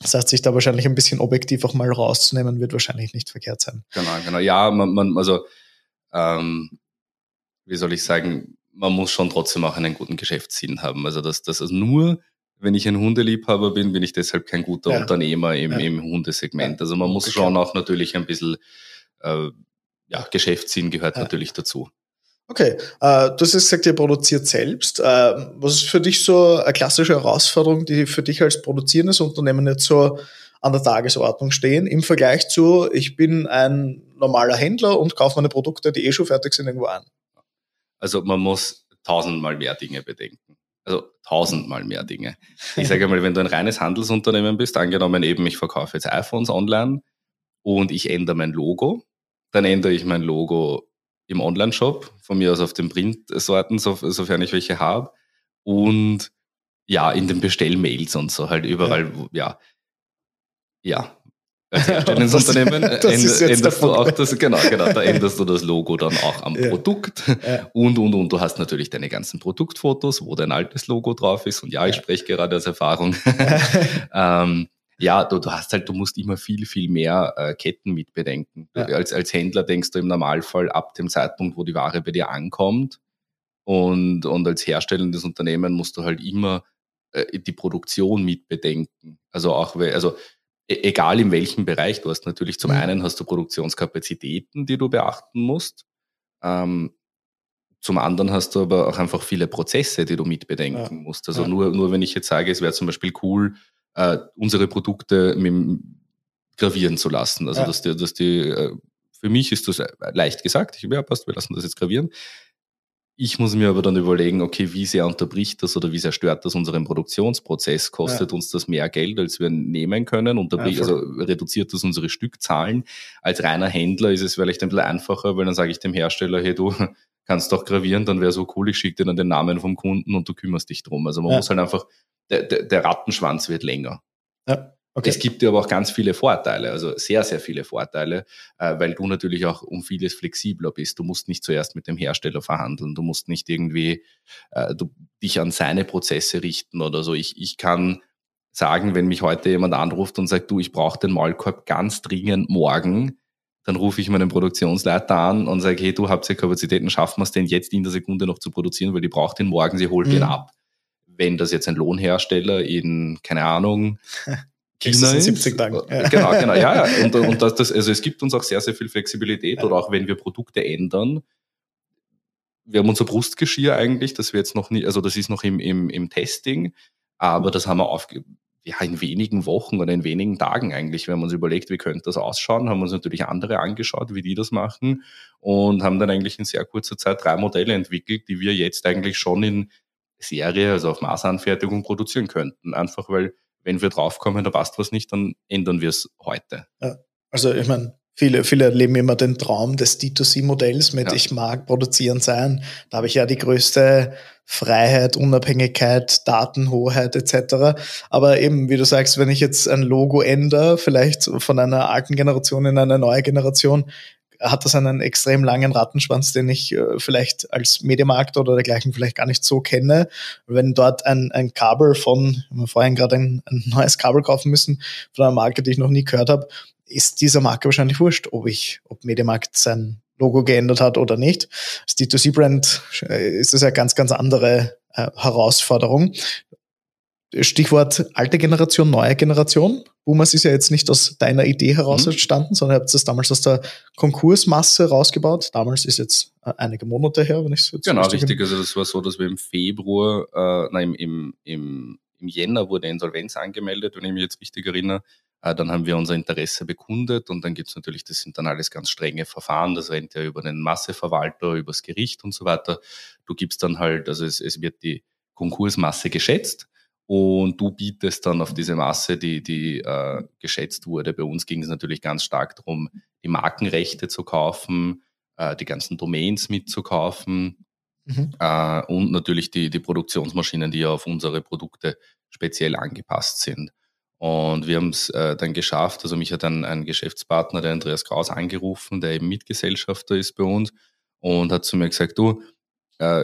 Das heißt, sich da wahrscheinlich ein bisschen objektiv auch mal rauszunehmen, wird wahrscheinlich nicht verkehrt sein. Genau, genau. Ja, man, man also ähm, wie soll ich sagen, man muss schon trotzdem auch einen guten Geschäftssinn haben. Also das, das also nur, wenn ich ein Hundeliebhaber bin, bin ich deshalb kein guter ja. Unternehmer im, ja. im Hundesegment. Also man muss schon auch natürlich ein bisschen, äh, ja, Geschäftssinn gehört ja. natürlich dazu. Okay, äh, du hast gesagt, ihr produziert selbst. Äh, was ist für dich so eine klassische Herausforderung, die für dich als produzierendes Unternehmen jetzt so an der Tagesordnung stehen, im Vergleich zu, ich bin ein normaler Händler und kaufe meine Produkte, die eh schon fertig sind, irgendwo an. Also man muss tausendmal mehr Dinge bedenken. Also tausendmal mehr Dinge. Ich sage mal, wenn du ein reines Handelsunternehmen bist, angenommen eben, ich verkaufe jetzt iPhones online und ich ändere mein Logo, dann ändere ich mein Logo im Online-Shop, von mir aus auf den Printsorten, sofern ich welche habe, und ja, in den Bestellmails und so, halt überall, ja. ja ja, als Herstellungsunternehmen änderst, änderst du auch das, genau, genau, da änderst du das Logo dann auch am ja. Produkt ja. und, und, und. Du hast natürlich deine ganzen Produktfotos, wo dein altes Logo drauf ist und ja, ich ja. spreche gerade aus Erfahrung. ähm, ja, du, du hast halt, du musst immer viel, viel mehr äh, Ketten mitbedenken. Ja. Als, als Händler denkst du im Normalfall ab dem Zeitpunkt, wo die Ware bei dir ankommt und, und als herstellendes Unternehmen musst du halt immer äh, die Produktion mitbedenken. Also auch, also egal in welchem Bereich, du hast natürlich zum mhm. einen hast du Produktionskapazitäten, die du beachten musst. Ähm, zum anderen hast du aber auch einfach viele Prozesse, die du mitbedenken ja. musst. Also ja. nur, nur wenn ich jetzt sage, es wäre zum Beispiel cool, äh, unsere Produkte mit, gravieren zu lassen. Also ja. dass die, dass die, äh, für mich ist das leicht gesagt, ich ja, passt, wir lassen das jetzt gravieren. Ich muss mir aber dann überlegen, okay, wie sehr unterbricht das oder wie sehr stört das unseren Produktionsprozess? Kostet ja. uns das mehr Geld, als wir nehmen können? Unterbricht, ja, also reduziert das unsere Stückzahlen? Als reiner Händler ist es vielleicht ein bisschen einfacher, weil dann sage ich dem Hersteller, hey, du kannst doch gravieren, dann wäre so cool, ich schicke dir dann den Namen vom Kunden und du kümmerst dich drum. Also man ja. muss halt einfach, der, der, der Rattenschwanz wird länger. Ja. Okay. Es gibt dir aber auch ganz viele Vorteile, also sehr, sehr viele Vorteile, äh, weil du natürlich auch um vieles flexibler bist. Du musst nicht zuerst mit dem Hersteller verhandeln, du musst nicht irgendwie äh, du, dich an seine Prozesse richten oder so. Ich, ich kann sagen, wenn mich heute jemand anruft und sagt, du, ich brauche den Maulkorb ganz dringend morgen, dann rufe ich meinen Produktionsleiter an und sage, hey, du habt ja Kapazitäten, schaffen wir es denn jetzt in der Sekunde noch zu produzieren, weil die braucht den morgen, sie holt mhm. den ab. Wenn das jetzt ein Lohnhersteller in, keine Ahnung, China ist. 70 Tagen. Ja. Genau, genau, ja, ja. Und, und das, das, also es gibt uns auch sehr, sehr viel Flexibilität ja. oder auch wenn wir Produkte ändern. Wir haben unser Brustgeschirr eigentlich, das wir jetzt noch nicht, also das ist noch im, im, im Testing, aber das haben wir auf, ja, in wenigen Wochen oder in wenigen Tagen eigentlich, wenn man uns überlegt, wie könnte das ausschauen, haben wir uns natürlich andere angeschaut, wie die das machen und haben dann eigentlich in sehr kurzer Zeit drei Modelle entwickelt, die wir jetzt eigentlich schon in Serie, also auf Maßanfertigung produzieren könnten. Einfach weil wenn wir draufkommen, da passt was nicht, dann ändern wir es heute. Ja, also ich meine, viele, viele leben immer den Traum des D2C-Modells mit ja. ich mag produzieren sein. Da habe ich ja die größte Freiheit, Unabhängigkeit, Datenhoheit etc. Aber eben, wie du sagst, wenn ich jetzt ein Logo ändere, vielleicht von einer alten Generation in eine neue Generation, hat das einen extrem langen Rattenschwanz, den ich äh, vielleicht als Mediamarkt oder dergleichen vielleicht gar nicht so kenne. Wenn dort ein, ein Kabel von, wir haben vorhin gerade ein, ein neues Kabel kaufen müssen, von einer Marke, die ich noch nie gehört habe, ist dieser Marke wahrscheinlich wurscht, ob ich, ob Mediamarkt sein Logo geändert hat oder nicht. Als D2C-Brand äh, ist das ja ganz, ganz andere äh, Herausforderung. Stichwort alte Generation, neue Generation. Boomers ist ja jetzt nicht aus deiner Idee heraus mhm. entstanden, sondern ihr habt das damals aus der Konkursmasse rausgebaut. Damals ist jetzt äh, einige Monate her, wenn ich es jetzt Genau, richtig. Also das war so, dass wir im Februar, äh, nein, im, im, im Jänner wurde Insolvenz angemeldet, wenn ich mich jetzt richtig erinnere. Äh, dann haben wir unser Interesse bekundet und dann gibt es natürlich, das sind dann alles ganz strenge Verfahren. Das rennt ja über den Masseverwalter, übers Gericht und so weiter. Du gibst dann halt, also es, es wird die Konkursmasse geschätzt und du bietest dann auf diese Masse, die, die äh, geschätzt wurde. Bei uns ging es natürlich ganz stark darum, die Markenrechte zu kaufen, äh, die ganzen Domains mitzukaufen mhm. äh, und natürlich die, die Produktionsmaschinen, die ja auf unsere Produkte speziell angepasst sind. Und wir haben es äh, dann geschafft, also mich hat ein, ein Geschäftspartner, der Andreas Kraus, angerufen, der eben Mitgesellschafter ist bei uns und hat zu mir gesagt, du,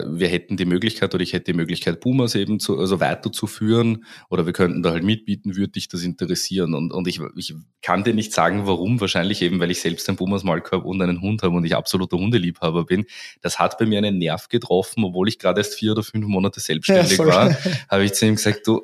wir hätten die Möglichkeit oder ich hätte die Möglichkeit, Boomers eben zu, also weiterzuführen oder wir könnten da halt mitbieten, würde dich das interessieren. Und, und ich, ich kann dir nicht sagen, warum, wahrscheinlich eben, weil ich selbst ein Boomers Malk habe und einen Hund habe und ich absoluter Hundeliebhaber bin. Das hat bei mir einen Nerv getroffen, obwohl ich gerade erst vier oder fünf Monate selbstständig ja, war, habe ich zu ihm gesagt, du,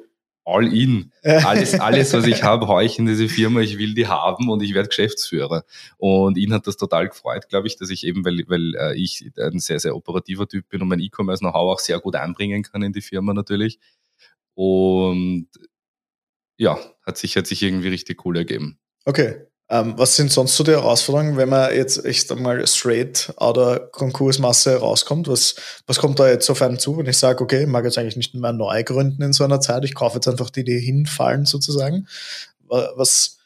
all in. Alles, alles, was ich habe, haue ich in diese Firma, ich will die haben und ich werde Geschäftsführer. Und ihn hat das total gefreut, glaube ich, dass ich eben, weil, weil äh, ich ein sehr, sehr operativer Typ bin und mein E-Commerce-Know-how auch sehr gut einbringen kann in die Firma natürlich. Und ja, hat sich, hat sich irgendwie richtig cool ergeben. Okay. Ähm, was sind sonst so die Herausforderungen, wenn man jetzt, ich sag mal, straight oder Konkursmasse rauskommt? Was, was kommt da jetzt auf einen zu, wenn ich sage, okay, ich mag jetzt eigentlich nicht mehr neu gründen in so einer Zeit, ich kaufe jetzt einfach die, die hinfallen sozusagen. Was,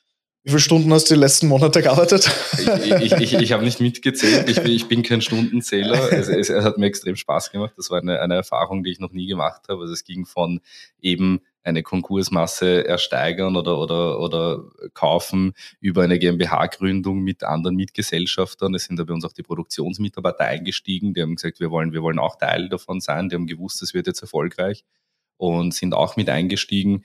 wie viele Stunden hast du die letzten Monate gearbeitet? Ich, ich, ich, ich habe nicht mitgezählt, ich bin, ich bin kein Stundenzähler. Es, es, es, hat mir extrem Spaß gemacht. Das war eine, eine Erfahrung, die ich noch nie gemacht habe. Also es ging von eben eine Konkursmasse ersteigern oder, oder, oder kaufen über eine GmbH-Gründung mit anderen Mitgesellschaftern. Es sind da bei uns auch die Produktionsmitarbeiter eingestiegen, die haben gesagt, wir wollen, wir wollen auch Teil davon sein. Die haben gewusst, es wird jetzt erfolgreich und sind auch mit eingestiegen.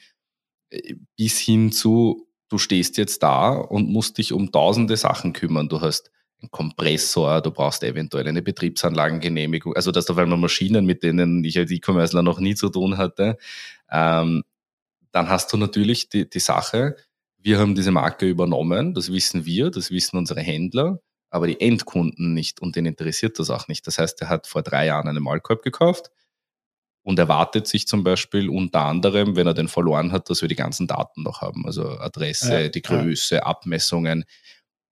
Bis hin zu, du stehst jetzt da und musst dich um tausende Sachen kümmern. Du hast einen Kompressor, du brauchst eventuell eine Betriebsanlagengenehmigung. Also das auf einmal Maschinen, mit denen ich als E-Commercer noch nie zu tun hatte. Ähm, dann hast du natürlich die, die Sache, wir haben diese Marke übernommen, das wissen wir, das wissen unsere Händler, aber die Endkunden nicht und den interessiert das auch nicht. Das heißt, er hat vor drei Jahren eine Malkorb gekauft und erwartet sich zum Beispiel unter anderem, wenn er den verloren hat, dass wir die ganzen Daten noch haben, also Adresse, ja, die Größe, ja. Abmessungen.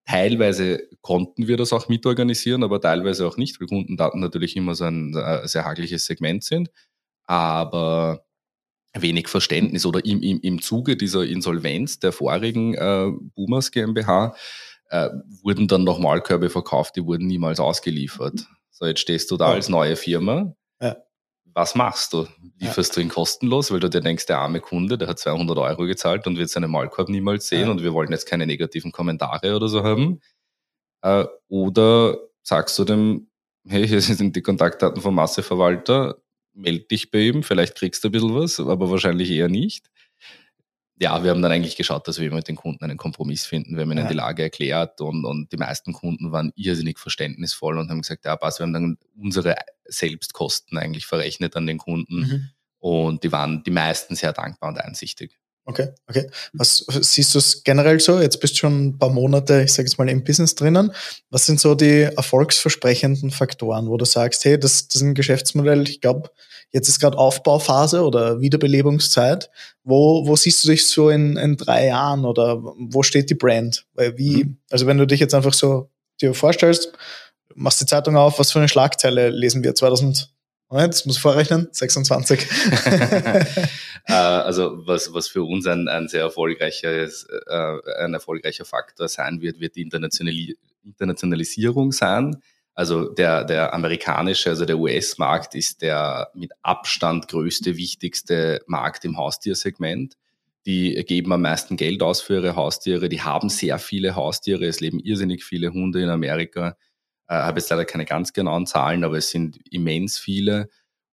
Teilweise konnten wir das auch mitorganisieren, aber teilweise auch nicht, weil Kundendaten natürlich immer so ein äh, sehr hagliches Segment sind. Aber wenig Verständnis oder im, im, im Zuge dieser Insolvenz der vorigen äh, Boomers GmbH äh, wurden dann noch Malkörbe verkauft, die wurden niemals ausgeliefert. So, jetzt stehst du da als neue Firma. Was machst du? Lieferst ja. du ihn kostenlos, weil du dir denkst, der arme Kunde, der hat 200 Euro gezahlt und wird seinen Malkorb niemals sehen ja. und wir wollen jetzt keine negativen Kommentare oder so haben? Äh, oder sagst du dem, hey, hier sind die Kontaktdaten vom Masseverwalter, melde dich bei ihm, vielleicht kriegst du ein bisschen was, aber wahrscheinlich eher nicht. Ja, wir haben dann eigentlich geschaut, dass wir mit den Kunden einen Kompromiss finden. Wir haben ihnen ja. die Lage erklärt und, und die meisten Kunden waren irrsinnig verständnisvoll und haben gesagt, ja, passt, wir haben dann unsere Selbstkosten eigentlich verrechnet an den Kunden mhm. und die waren die meisten sehr dankbar und einsichtig. Okay, okay. Was siehst du es generell so? Jetzt bist du schon ein paar Monate, ich sage jetzt mal, im Business drinnen. Was sind so die erfolgsversprechenden Faktoren, wo du sagst, hey, das, das ist ein Geschäftsmodell, ich glaube, jetzt ist gerade Aufbauphase oder Wiederbelebungszeit. Wo, wo siehst du dich so in, in drei Jahren oder wo steht die Brand? Weil wie, mhm. also wenn du dich jetzt einfach so dir vorstellst, machst die Zeitung auf, was für eine Schlagzeile lesen wir 2000 Moment, das muss ich vorrechnen, 26. Äh, also was, was für uns ein, ein sehr erfolgreiches, äh, ein erfolgreicher Faktor sein wird, wird die Internationali Internationalisierung sein. Also der, der amerikanische, also der US-Markt ist der mit Abstand größte, wichtigste Markt im Haustiersegment. Die geben am meisten Geld aus für ihre Haustiere. Die haben sehr viele Haustiere. Es leben irrsinnig viele Hunde in Amerika. Äh, habe jetzt leider keine ganz genauen Zahlen, aber es sind immens viele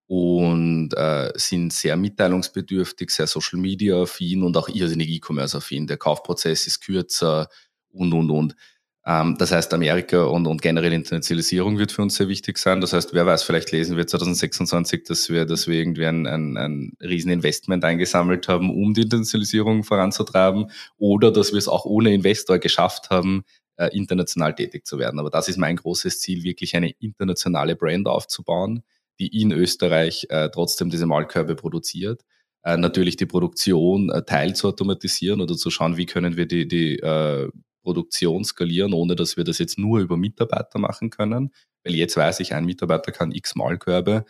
und äh, sind sehr mitteilungsbedürftig, sehr Social Media affin und auch irrsinnig E-Commerce affin. Der Kaufprozess ist kürzer und und und. Ähm, das heißt, Amerika und, und generell Internationalisierung wird für uns sehr wichtig sein. Das heißt, wer weiß, vielleicht lesen wir 2026, dass wir, dass wir irgendwie ein, ein, ein Rieseninvestment eingesammelt haben, um die Internationalisierung voranzutreiben, oder dass wir es auch ohne Investor geschafft haben, äh, international tätig zu werden. Aber das ist mein großes Ziel, wirklich eine internationale Brand aufzubauen, die in Österreich äh, trotzdem diese Malkörbe produziert. Äh, natürlich die Produktion äh, teilzuautomatisieren oder zu schauen, wie können wir die, die äh, Produktion skalieren, ohne dass wir das jetzt nur über Mitarbeiter machen können. Weil jetzt weiß ich, ein Mitarbeiter kann x Malkörbe.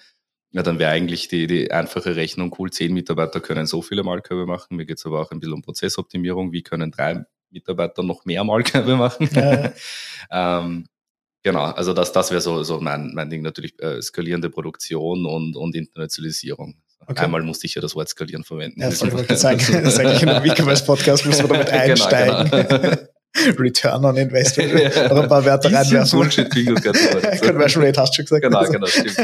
Ja, dann wäre eigentlich die, die einfache Rechnung cool, zehn Mitarbeiter können so viele Malkörbe machen. Mir geht es aber auch ein bisschen um Prozessoptimierung. Wie können drei Mitarbeiter noch mehr Malkörbe machen? Ja. ähm, Genau, also das, das wäre so, so mein, mein Ding natürlich, äh, skalierende Produktion und, und Internationalisierung. Okay. Einmal musste ich ja das Wort skalieren verwenden. Ja, das wollte ich sagen. Das ist eigentlich in einem E-Commerce-Podcast, muss man damit einsteigen. Genau, genau. Return on Investment. Noch ein paar Werte reinwerfen. Bullshit-Bingo Conversion Rate hast du schon gesagt. Genau, genau, stimmt.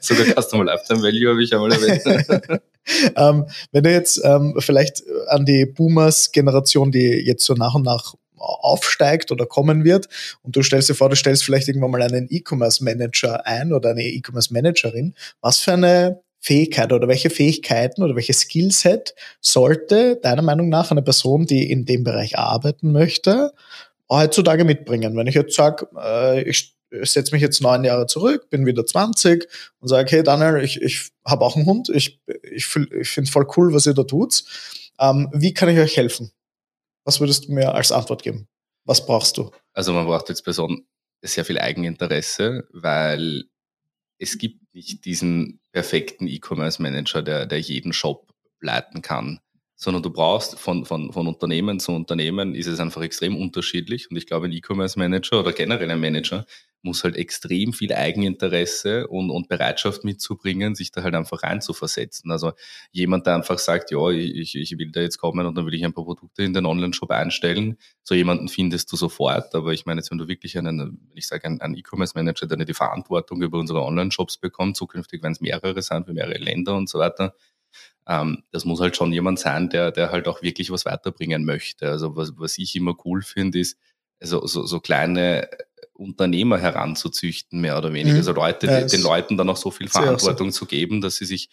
Sogar Customer Lifetime Value habe ich einmal erwähnt. ähm, wenn du jetzt ähm, vielleicht an die Boomers-Generation, die jetzt so nach und nach aufsteigt oder kommen wird und du stellst dir vor, du stellst vielleicht irgendwann mal einen E-Commerce-Manager ein oder eine E-Commerce-Managerin, was für eine Fähigkeit oder welche Fähigkeiten oder welches Skillset sollte deiner Meinung nach eine Person, die in dem Bereich arbeiten möchte, heutzutage mitbringen? Wenn ich jetzt sage, äh, ich setze mich jetzt neun Jahre zurück, bin wieder 20 und sage, hey Daniel, ich, ich habe auch einen Hund, ich, ich, ich finde voll cool, was ihr da tut. Ähm, wie kann ich euch helfen? Was würdest du mir als Antwort geben? Was brauchst du? Also man braucht jetzt Person sehr viel Eigeninteresse, weil es gibt nicht diesen perfekten E-Commerce-Manager, der, der jeden Shop leiten kann, sondern du brauchst von, von, von Unternehmen zu Unternehmen ist es einfach extrem unterschiedlich. Und ich glaube, ein E-Commerce-Manager oder generell ein Manager muss halt extrem viel Eigeninteresse und, und Bereitschaft mitzubringen, sich da halt einfach reinzuversetzen. Also jemand, der einfach sagt, ja, ich, ich will da jetzt kommen und dann will ich ein paar Produkte in den Online-Shop einstellen, so jemanden findest du sofort. Aber ich meine, jetzt wenn du wirklich einen, ich sage, einen, E-Commerce-Manager, der die Verantwortung über unsere Online-Shops bekommt, zukünftig werden es mehrere sein für mehrere Länder und so weiter, ähm, das muss halt schon jemand sein, der, der halt auch wirklich was weiterbringen möchte. Also was, was ich immer cool finde, ist, also so, so kleine Unternehmer heranzuzüchten, mehr oder weniger. Mhm. Also Leute, ja, den Leuten dann auch so viel Verantwortung so. zu geben, dass sie sich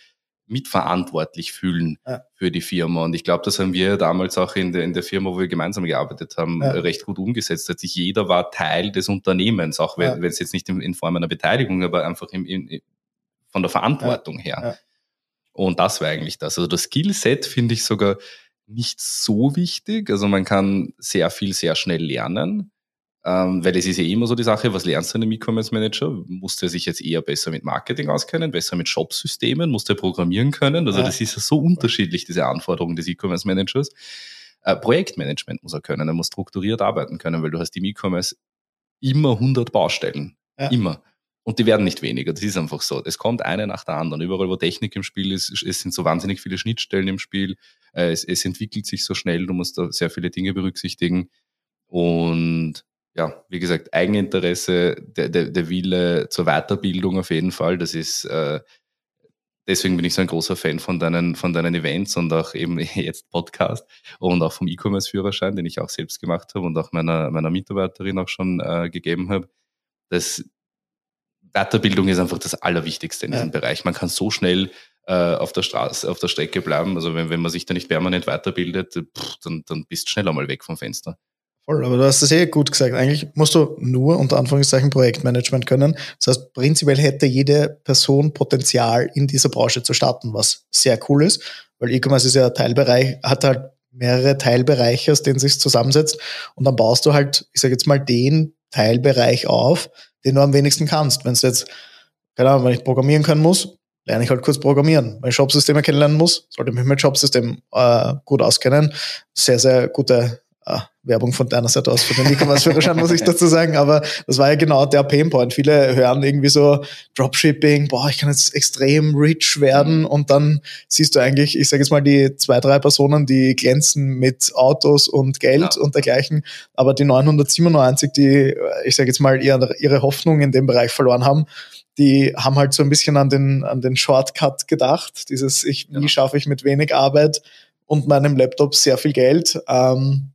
mitverantwortlich fühlen ja. für die Firma. Und ich glaube, das haben wir damals auch in der, in der Firma, wo wir gemeinsam gearbeitet haben, ja. recht gut umgesetzt. Dass sich jeder war Teil des Unternehmens, auch wenn es jetzt nicht in, in, Form einer Beteiligung, aber einfach im, in, von der Verantwortung her. Und das war eigentlich das. Also das Skillset finde ich sogar nicht so wichtig. Also man kann sehr viel sehr schnell lernen. Ähm, weil es ist ja immer so die Sache, was lernst du in einem E-Commerce Manager? Muss der sich jetzt eher besser mit Marketing auskennen, besser mit Shop-Systemen, muss der programmieren können? Also das ist ja so unterschiedlich, diese Anforderungen des E-Commerce Managers. Äh, Projektmanagement muss er können, er muss strukturiert arbeiten können, weil du hast im E-Commerce immer 100 Baustellen. Ja. Immer. Und die werden nicht weniger. Das ist einfach so. Es kommt eine nach der anderen. Überall, wo Technik im Spiel ist, es sind so wahnsinnig viele Schnittstellen im Spiel. Äh, es, es entwickelt sich so schnell. Du musst da sehr viele Dinge berücksichtigen. Und ja, wie gesagt, Eigeninteresse, der, der, der Wille zur Weiterbildung auf jeden Fall. Das ist, äh, deswegen bin ich so ein großer Fan von deinen, von deinen Events und auch eben jetzt Podcast und auch vom E-Commerce-Führerschein, den ich auch selbst gemacht habe und auch meiner, meiner Mitarbeiterin auch schon äh, gegeben habe. Das, Weiterbildung ist einfach das Allerwichtigste in diesem ja. Bereich. Man kann so schnell äh, auf der Straße, auf der Strecke bleiben. Also wenn, wenn man sich da nicht permanent weiterbildet, pff, dann, dann bist du schnell einmal weg vom Fenster. Voll, aber du hast das eh gut gesagt. Eigentlich musst du nur unter Anführungszeichen Projektmanagement können. Das heißt, prinzipiell hätte jede Person Potenzial in dieser Branche zu starten, was sehr cool ist, weil E-Commerce ist ja ein Teilbereich, hat halt mehrere Teilbereiche, aus denen sich zusammensetzt und dann baust du halt, ich sage jetzt mal, den Teilbereich auf, den du am wenigsten kannst. Wenn es jetzt, keine Ahnung, wenn ich programmieren können muss, lerne ich halt kurz programmieren. Wenn ich Shopsysteme kennenlernen muss, sollte ich mich mit Shopsystem äh, gut auskennen. Sehr, sehr gute Werbung von deiner Seite aus für den E-Commerce-Führerschein, muss ich dazu sagen. Aber das war ja genau der Painpoint. Viele hören irgendwie so Dropshipping, boah, ich kann jetzt extrem rich werden. Mhm. Und dann siehst du eigentlich, ich sage jetzt mal, die zwei, drei Personen, die glänzen mit Autos und Geld ja. und dergleichen. Aber die 997, die, ich sage jetzt mal, ihre, ihre Hoffnung in dem Bereich verloren haben, die haben halt so ein bisschen an den, an den Shortcut gedacht. Dieses, ich, wie schaffe ich mit wenig Arbeit und meinem Laptop sehr viel Geld. Ähm,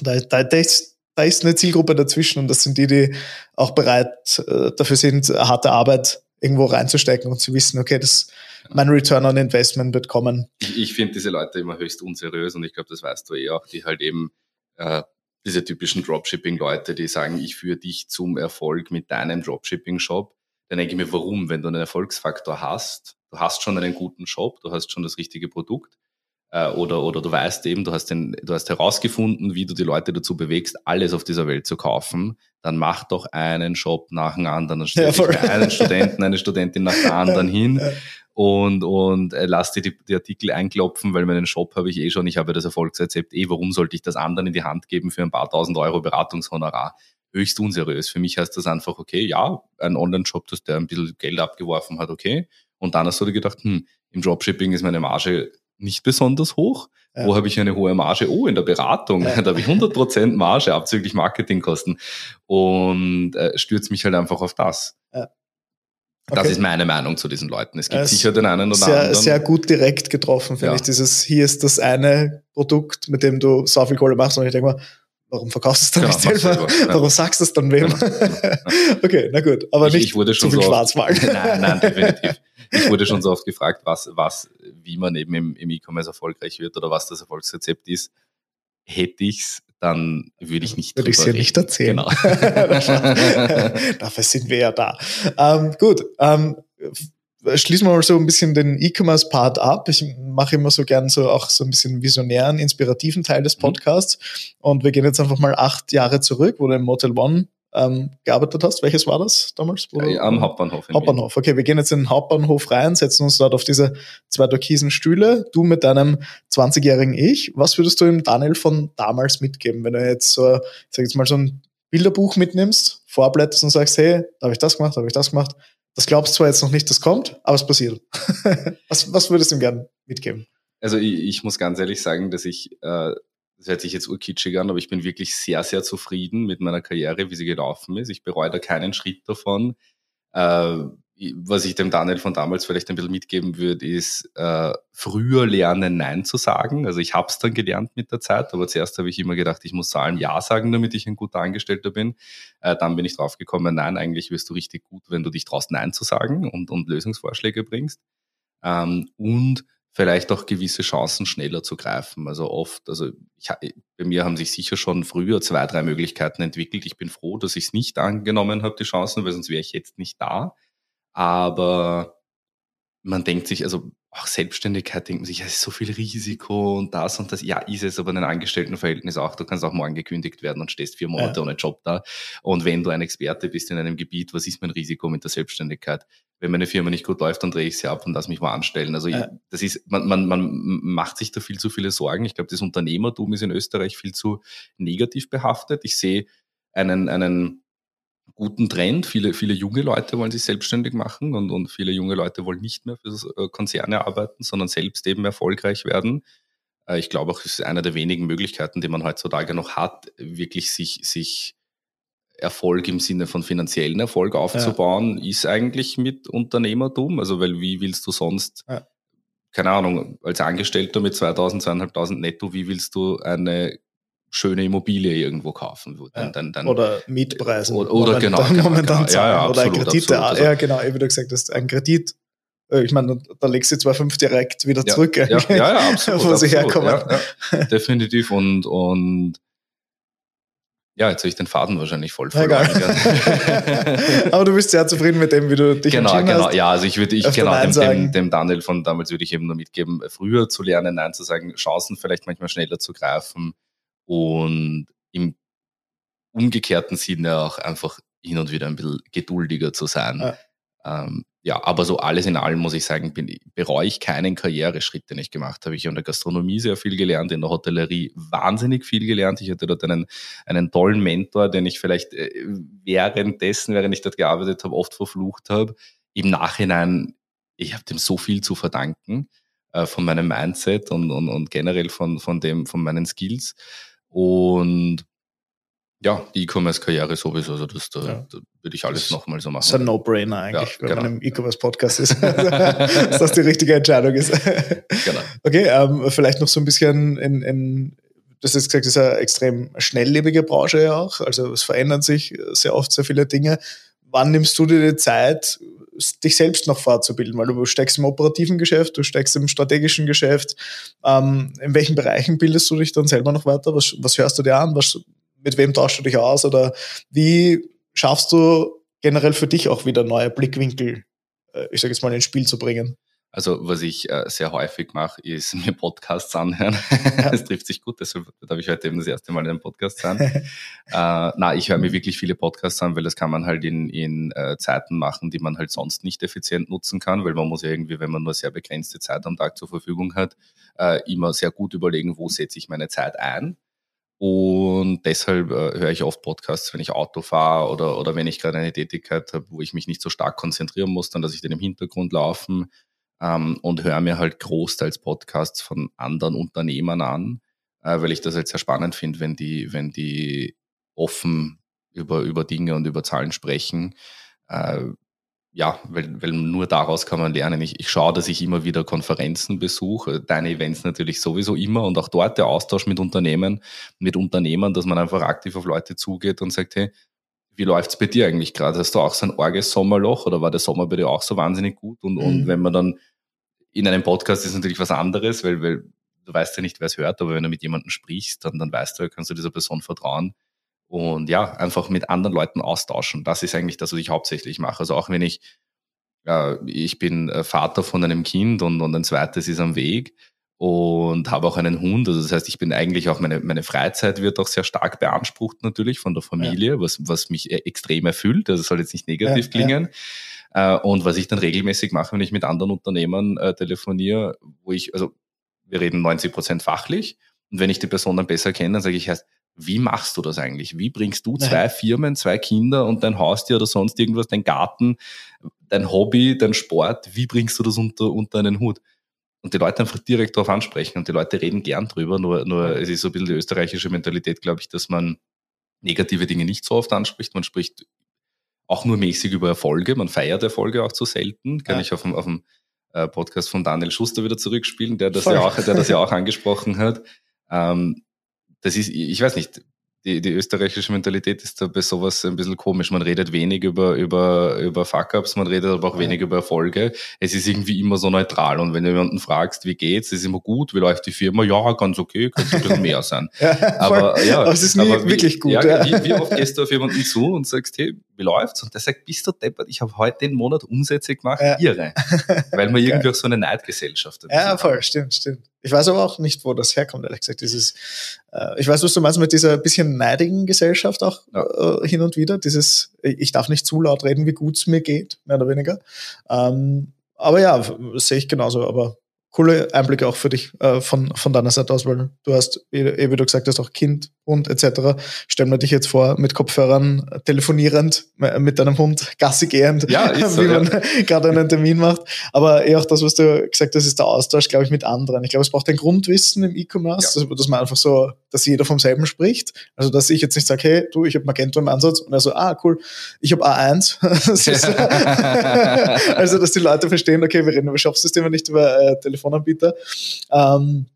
da, da, da, ist, da ist eine Zielgruppe dazwischen und das sind die, die auch bereit äh, dafür sind, harte Arbeit irgendwo reinzustecken und zu wissen, okay, das, mein Return on Investment wird kommen. Ich, ich finde diese Leute immer höchst unseriös und ich glaube, das weißt du eh auch, die halt eben äh, diese typischen Dropshipping-Leute, die sagen, ich führe dich zum Erfolg mit deinem Dropshipping-Shop. Dann denke ich mir, warum? Wenn du einen Erfolgsfaktor hast, du hast schon einen guten Shop, du hast schon das richtige Produkt, äh, oder, oder du weißt eben, du hast, den, du hast herausgefunden, wie du die Leute dazu bewegst, alles auf dieser Welt zu kaufen, dann mach doch einen Shop nach dem anderen. Dann stell ja, einen Studenten, eine Studentin nach der anderen hin und, und äh, lass dir die, die Artikel einklopfen, weil meinen Shop habe ich eh schon, ich habe das Erfolgsrezept eh, warum sollte ich das anderen in die Hand geben für ein paar tausend Euro Beratungshonorar? Höchst unseriös. Für mich heißt das einfach, okay, ja, ein Online-Shop, dass der ein bisschen Geld abgeworfen hat, okay. Und dann hast du dir gedacht, hm, im Dropshipping ist meine Marge nicht besonders hoch. Ja. Wo habe ich eine hohe Marge? Oh, in der Beratung. Ja. Da habe ich 100% Marge abzüglich Marketingkosten und äh, stürze mich halt einfach auf das. Ja. Okay. Das ist meine Meinung zu diesen Leuten. Es gibt es sicher den einen oder sehr, anderen. Sehr gut direkt getroffen, finde ich. Dieses, hier ist das eine Produkt, mit dem du so viel Kohle machst und ich denke mal, warum verkaufst du es dann genau, nicht selber? selber. Warum sagst du es dann wem? Genau. okay, na gut, aber ich, nicht ich wurde schon zu viel so Schwarzwahl. Nein, nein, definitiv. Ich wurde schon so oft gefragt, was, was, wie man eben im, im E-Commerce erfolgreich wird oder was das Erfolgsrezept ist. Hätte ich's, dann würde ich nicht Würde ich es dir nicht erzählen. Genau. Dafür sind wir ja da. Ähm, gut, ähm, schließen wir mal so ein bisschen den E-Commerce-Part ab. Ich mache immer so gern so auch so ein bisschen visionären, inspirativen Teil des mhm. Podcasts. Mhm. Und wir gehen jetzt einfach mal acht Jahre zurück, wo du im Motel One ähm, gearbeitet hast. Welches war das damals? Ja, am Hauptbahnhof. Hauptbahnhof. Okay, wir gehen jetzt in den Hauptbahnhof rein, setzen uns dort auf diese zwei türkisen Stühle. Du mit deinem 20-jährigen Ich. Was würdest du dem Daniel von damals mitgeben, wenn du jetzt so, ich sag jetzt mal so ein Bilderbuch mitnimmst vorblätterst und sagst, hey, da habe ich das gemacht, da habe ich das gemacht. Das glaubst zwar jetzt noch nicht, das kommt, aber es passiert. was, was würdest du ihm gerne mitgeben? Also ich, ich, muss ganz ehrlich sagen, dass ich, äh, das hört sich jetzt urkitschig an, aber ich bin wirklich sehr, sehr zufrieden mit meiner Karriere, wie sie gelaufen ist. Ich bereue da keinen Schritt davon. Äh, was ich dem Daniel von damals vielleicht ein bisschen mitgeben würde, ist äh, früher lernen, Nein zu sagen. Also ich habe es dann gelernt mit der Zeit, aber zuerst habe ich immer gedacht, ich muss zu allem Ja sagen, damit ich ein guter Angestellter bin. Äh, dann bin ich drauf gekommen, nein, eigentlich wirst du richtig gut, wenn du dich traust, Nein zu sagen und, und Lösungsvorschläge bringst. Ähm, und vielleicht auch gewisse Chancen schneller zu greifen. Also oft, also ich, bei mir haben sich sicher schon früher zwei, drei Möglichkeiten entwickelt. Ich bin froh, dass ich es nicht angenommen habe, die Chancen, weil sonst wäre ich jetzt nicht da. Aber man denkt sich, also auch Selbstständigkeit denkt man sich, ja, es ist so viel Risiko und das und das. Ja, ist es aber in einem Angestelltenverhältnis auch. Du kannst auch morgen gekündigt werden und stehst vier Monate ja. ohne Job da. Und wenn du ein Experte bist in einem Gebiet, was ist mein Risiko mit der Selbstständigkeit? Wenn meine Firma nicht gut läuft, dann drehe ich sie ab und lass mich mal anstellen. Also ja. das ist, man, man, man macht sich da viel zu viele Sorgen. Ich glaube, das Unternehmertum ist in Österreich viel zu negativ behaftet. Ich sehe einen, einen guten Trend. Viele, viele junge Leute wollen sich selbstständig machen und, und viele junge Leute wollen nicht mehr für äh, Konzerne arbeiten, sondern selbst eben erfolgreich werden. Äh, ich glaube auch, es ist eine der wenigen Möglichkeiten, die man heutzutage noch hat, wirklich sich, sich Erfolg im Sinne von finanziellen Erfolg aufzubauen, ja. ist eigentlich mit Unternehmertum. Also, weil wie willst du sonst, ja. keine Ahnung, als Angestellter mit 2000, 2500 netto, wie willst du eine schöne Immobilie irgendwo kaufen. Dann, dann, dann, oder Mietpreise. Oder, oder genau, genau, momentan genau. Ja, ja, oder absolut, Kredite. Absolut. Also, ja, genau, wie du gesagt hast, ein Kredit. Äh, ich meine, da legst du zwei fünf direkt wieder zurück, ja, ja, ja, ja, absolut, wo sie herkommen. Ja, ja, definitiv. Und, und ja, jetzt habe ich den Faden wahrscheinlich voll verloren. Aber du bist sehr zufrieden mit dem, wie du dich genau, entschieden genau. hast. Ja, also ich würde, ich, genau, dem, dem, dem, Daniel von damals würde ich eben nur mitgeben, früher zu lernen, Nein zu sagen, Chancen vielleicht manchmal schneller zu greifen, und im umgekehrten Sinne auch einfach hin und wieder ein bisschen geduldiger zu sein. Ja. Ähm, ja, aber so alles in allem muss ich sagen, bin, bereue ich keinen Karriereschritt, den ich gemacht habe. Ich habe in der Gastronomie sehr viel gelernt, in der Hotellerie wahnsinnig viel gelernt. Ich hatte dort einen, einen tollen Mentor, den ich vielleicht äh, währenddessen, während ich dort gearbeitet habe, oft verflucht habe. Im Nachhinein, ich habe dem so viel zu verdanken äh, von meinem Mindset und, und, und generell von, von, dem, von meinen Skills. Und ja, die E-Commerce-Karriere sowieso, also das, da, ja. da würde ich alles nochmal so machen. Das ist ein No-Brainer eigentlich, ja, wenn genau. man im E-Commerce-Podcast ist, dass das die richtige Entscheidung ist. genau. Okay, ähm, vielleicht noch so ein bisschen in, in das ist gesagt, das ist eine extrem schnelllebige Branche ja auch, also es verändern sich sehr oft sehr viele Dinge. Wann nimmst du dir die Zeit, dich selbst noch fortzubilden, weil du steckst im operativen Geschäft, du steckst im strategischen Geschäft. Ähm, in welchen Bereichen bildest du dich dann selber noch weiter? Was, was hörst du dir an? Was, mit wem tauschst du dich aus? Oder wie schaffst du generell für dich auch wieder neue Blickwinkel, äh, ich sage jetzt mal, ins Spiel zu bringen? Also was ich äh, sehr häufig mache, ist mir Podcasts anhören. Ja. das trifft sich gut, deshalb darf ich heute eben das erste Mal in einem Podcast sein. äh, na, ich höre mir wirklich viele Podcasts an, weil das kann man halt in, in äh, Zeiten machen, die man halt sonst nicht effizient nutzen kann, weil man muss ja irgendwie, wenn man nur sehr begrenzte Zeit am Tag zur Verfügung hat, äh, immer sehr gut überlegen, wo setze ich meine Zeit ein. Und deshalb äh, höre ich oft Podcasts, wenn ich Auto fahre oder, oder wenn ich gerade eine Tätigkeit habe, wo ich mich nicht so stark konzentrieren muss, dann lasse ich den im Hintergrund laufen ähm, und höre mir halt großteils Podcasts von anderen Unternehmern an, äh, weil ich das halt sehr spannend finde, wenn die, wenn die offen über, über Dinge und über Zahlen sprechen. Äh, ja, weil, weil nur daraus kann man lernen. Ich, ich schaue, dass ich immer wieder Konferenzen besuche, deine Events natürlich sowieso immer und auch dort der Austausch mit Unternehmen, mit Unternehmern, dass man einfach aktiv auf Leute zugeht und sagt, hey, wie läuft's bei dir eigentlich gerade? Hast du auch so ein orges Sommerloch oder war der Sommer bei dir auch so wahnsinnig gut? Und, mhm. und wenn man dann in einem Podcast ist natürlich was anderes, weil, weil du weißt ja nicht, wer es hört, aber wenn du mit jemandem sprichst, dann, dann weißt du, kannst du dieser Person vertrauen. Und ja, einfach mit anderen Leuten austauschen. Das ist eigentlich das, was ich hauptsächlich mache. Also auch wenn ich, äh, ich bin äh, Vater von einem Kind und, und ein zweites ist am Weg und habe auch einen Hund. Also das heißt, ich bin eigentlich auch meine, meine Freizeit wird auch sehr stark beansprucht natürlich von der Familie, ja. was, was mich e-, extrem erfüllt. Also soll jetzt nicht negativ ja, klingen. Ja. Äh, und was ich dann regelmäßig mache, wenn ich mit anderen Unternehmern äh, telefoniere, wo ich, also wir reden 90 Prozent fachlich. Und wenn ich die Person dann besser kenne, dann sage ich erst, wie machst du das eigentlich? Wie bringst du zwei Firmen, zwei Kinder und dein Haustier oder sonst irgendwas, dein Garten, dein Hobby, dein Sport, wie bringst du das unter, unter einen Hut? Und die Leute einfach direkt darauf ansprechen und die Leute reden gern drüber, nur, nur es ist so ein bisschen die österreichische Mentalität, glaube ich, dass man negative Dinge nicht so oft anspricht. Man spricht auch nur mäßig über Erfolge, man feiert Erfolge auch zu selten. Kann ja. ich auf dem, auf dem äh, Podcast von Daniel Schuster wieder zurückspielen, der das, ja auch, der das ja auch angesprochen hat. Ähm, das ist, ich weiß nicht, die, die österreichische Mentalität ist da bei sowas ein bisschen komisch. Man redet wenig über, über, über Fuck-Ups, man redet aber auch ja. wenig über Erfolge. Es ist irgendwie immer so neutral. Und wenn du jemanden fragst, wie geht's, ist immer gut, wie läuft die Firma? Ja, ganz okay, könnte ein bisschen mehr sein. ja, aber ja, aber es ist nie wie, wirklich gut. Ja, ja. Wie, wie, oft gehst du auf jemanden zu und sagst, hey, wie läuft's? Und der sagt, bist du deppert, ich habe heute den Monat Umsätze gemacht, ja. irre. Weil man irgendwie auch so eine Neidgesellschaft hat. Ja, voll, stimmt, stimmt. Ich weiß aber auch nicht, wo das herkommt, ehrlich gesagt. Dieses, äh, ich weiß, was du meinst mit dieser bisschen neidigen Gesellschaft auch ja. äh, hin und wieder. Dieses, ich darf nicht zu laut reden, wie gut es mir geht, mehr oder weniger. Ähm, aber ja, sehe ich genauso. Aber coole Einblicke auch für dich äh, von, von deiner Seite aus, weil du hast, eh, wie du gesagt hast, auch Kind, Hund etc. Stellen wir dich jetzt vor, mit Kopfhörern telefonierend, mit deinem Hund Gassi gehend, ja, so, wie man ja. gerade einen Termin macht. Aber eh auch das, was du gesagt hast, ist der Austausch, glaube ich, mit anderen. Ich glaube, es braucht ein Grundwissen im E-Commerce, ja. dass man einfach so, dass jeder vom selben spricht. Also, dass ich jetzt nicht sage, hey, du, ich habe Magento im Ansatz und er so, ah, cool, ich habe A1. also, dass die Leute verstehen, okay, wir reden über Shopsysteme, nicht über äh, Telefonanbieter. Ähm,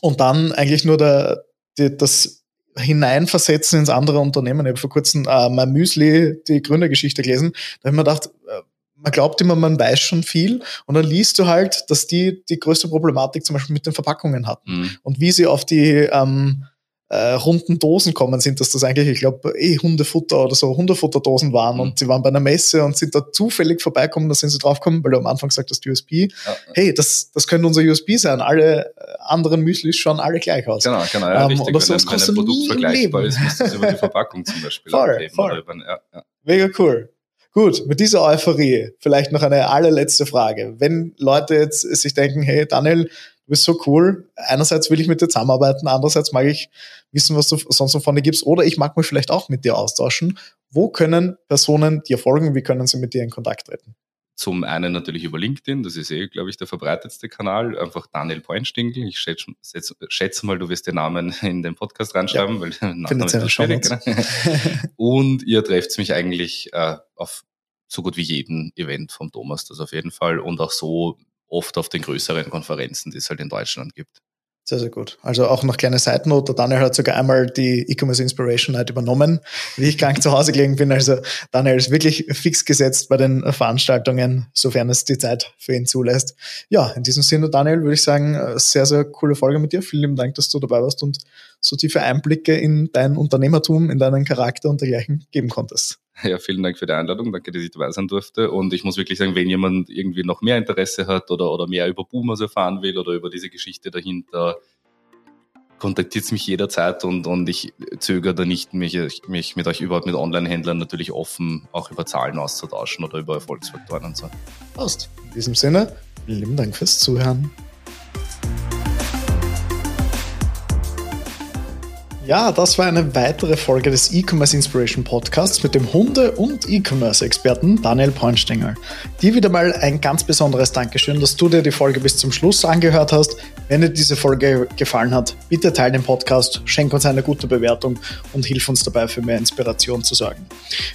und dann eigentlich nur der, die, das hineinversetzen ins andere Unternehmen. Ich habe vor kurzem äh, mein Müsli, die Gründergeschichte gelesen. Da habe ich mir gedacht, äh, man glaubt immer, man weiß schon viel und dann liest du halt, dass die die größte Problematik zum Beispiel mit den Verpackungen hatten mhm. und wie sie auf die ähm, äh, runden Dosen kommen sind, dass das eigentlich, ich glaube, eh Hundefutter oder so Hundefutterdosen waren mhm. und sie waren bei einer Messe und sind da zufällig vorbeikommen, da sind sie draufgekommen, weil du am Anfang gesagt hast, USP. Ja. Hey, das, das könnte unser USP sein. Alle äh, anderen Müslis schauen alle gleich aus. Genau, genau, ja, ähm, richtig. Oder so, wenn, wenn ein Produkt vergleichbar ist, musst du es über die Verpackung zum Beispiel voll. Voll. Über, ja, ja. Mega cool. Gut, mit dieser Euphorie vielleicht noch eine allerletzte Frage. Wenn Leute jetzt sich denken, hey Daniel, du bist so cool. Einerseits will ich mit dir zusammenarbeiten, andererseits mag ich wissen, was du sonst noch von dir gibst, oder ich mag mich vielleicht auch mit dir austauschen. Wo können Personen dir folgen? Wie können sie mit dir in Kontakt treten? Zum einen natürlich über LinkedIn, das ist eh, glaube ich, der verbreitetste Kanal. Einfach Daniel Pointstingel. Ich schätze, schätze, mal, du wirst den Namen in den Podcast reinschreiben, ja. weil der Name ist schwierig. Genau. Und ihr trefft mich eigentlich äh, auf so gut wie jeden Event vom Thomas, das auf jeden Fall. Und auch so oft auf den größeren Konferenzen, die es halt in Deutschland gibt. Sehr, sehr gut. Also auch noch kleine Seitennote. Daniel hat sogar einmal die E-Commerce Inspiration Night übernommen, wie ich krank zu Hause gelegen bin. Also Daniel ist wirklich fix gesetzt bei den Veranstaltungen, sofern es die Zeit für ihn zulässt. Ja, in diesem Sinne, Daniel, würde ich sagen, sehr, sehr coole Folge mit dir. Vielen lieben Dank, dass du dabei warst und so tiefe Einblicke in dein Unternehmertum, in deinen Charakter und dergleichen geben konntest. Ja, vielen Dank für die Einladung. Danke, dass ich dabei sein durfte. Und ich muss wirklich sagen, wenn jemand irgendwie noch mehr Interesse hat oder, oder mehr über Boomers erfahren will oder über diese Geschichte dahinter, kontaktiert mich jederzeit und, und ich zögere da nicht, mich, mich mit euch überhaupt mit Online-Händlern natürlich offen auch über Zahlen auszutauschen oder über Erfolgsfaktoren und so. Passt. In diesem Sinne, vielen Dank fürs Zuhören. Ja, das war eine weitere Folge des E-Commerce Inspiration Podcasts mit dem Hunde- und E-Commerce-Experten Daniel Poinstengel. Dir wieder mal ein ganz besonderes Dankeschön, dass du dir die Folge bis zum Schluss angehört hast. Wenn dir diese Folge gefallen hat, bitte teile den Podcast, schenk uns eine gute Bewertung und hilf uns dabei für mehr Inspiration zu sorgen.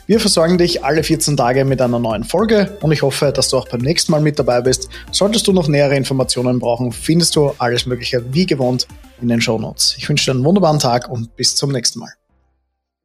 Wir versorgen dich alle 14 Tage mit einer neuen Folge und ich hoffe, dass du auch beim nächsten Mal mit dabei bist. Solltest du noch nähere Informationen brauchen, findest du alles Mögliche wie gewohnt in den Show Notes. Ich wünsche dir einen wunderbaren Tag und bis zum nächsten Mal.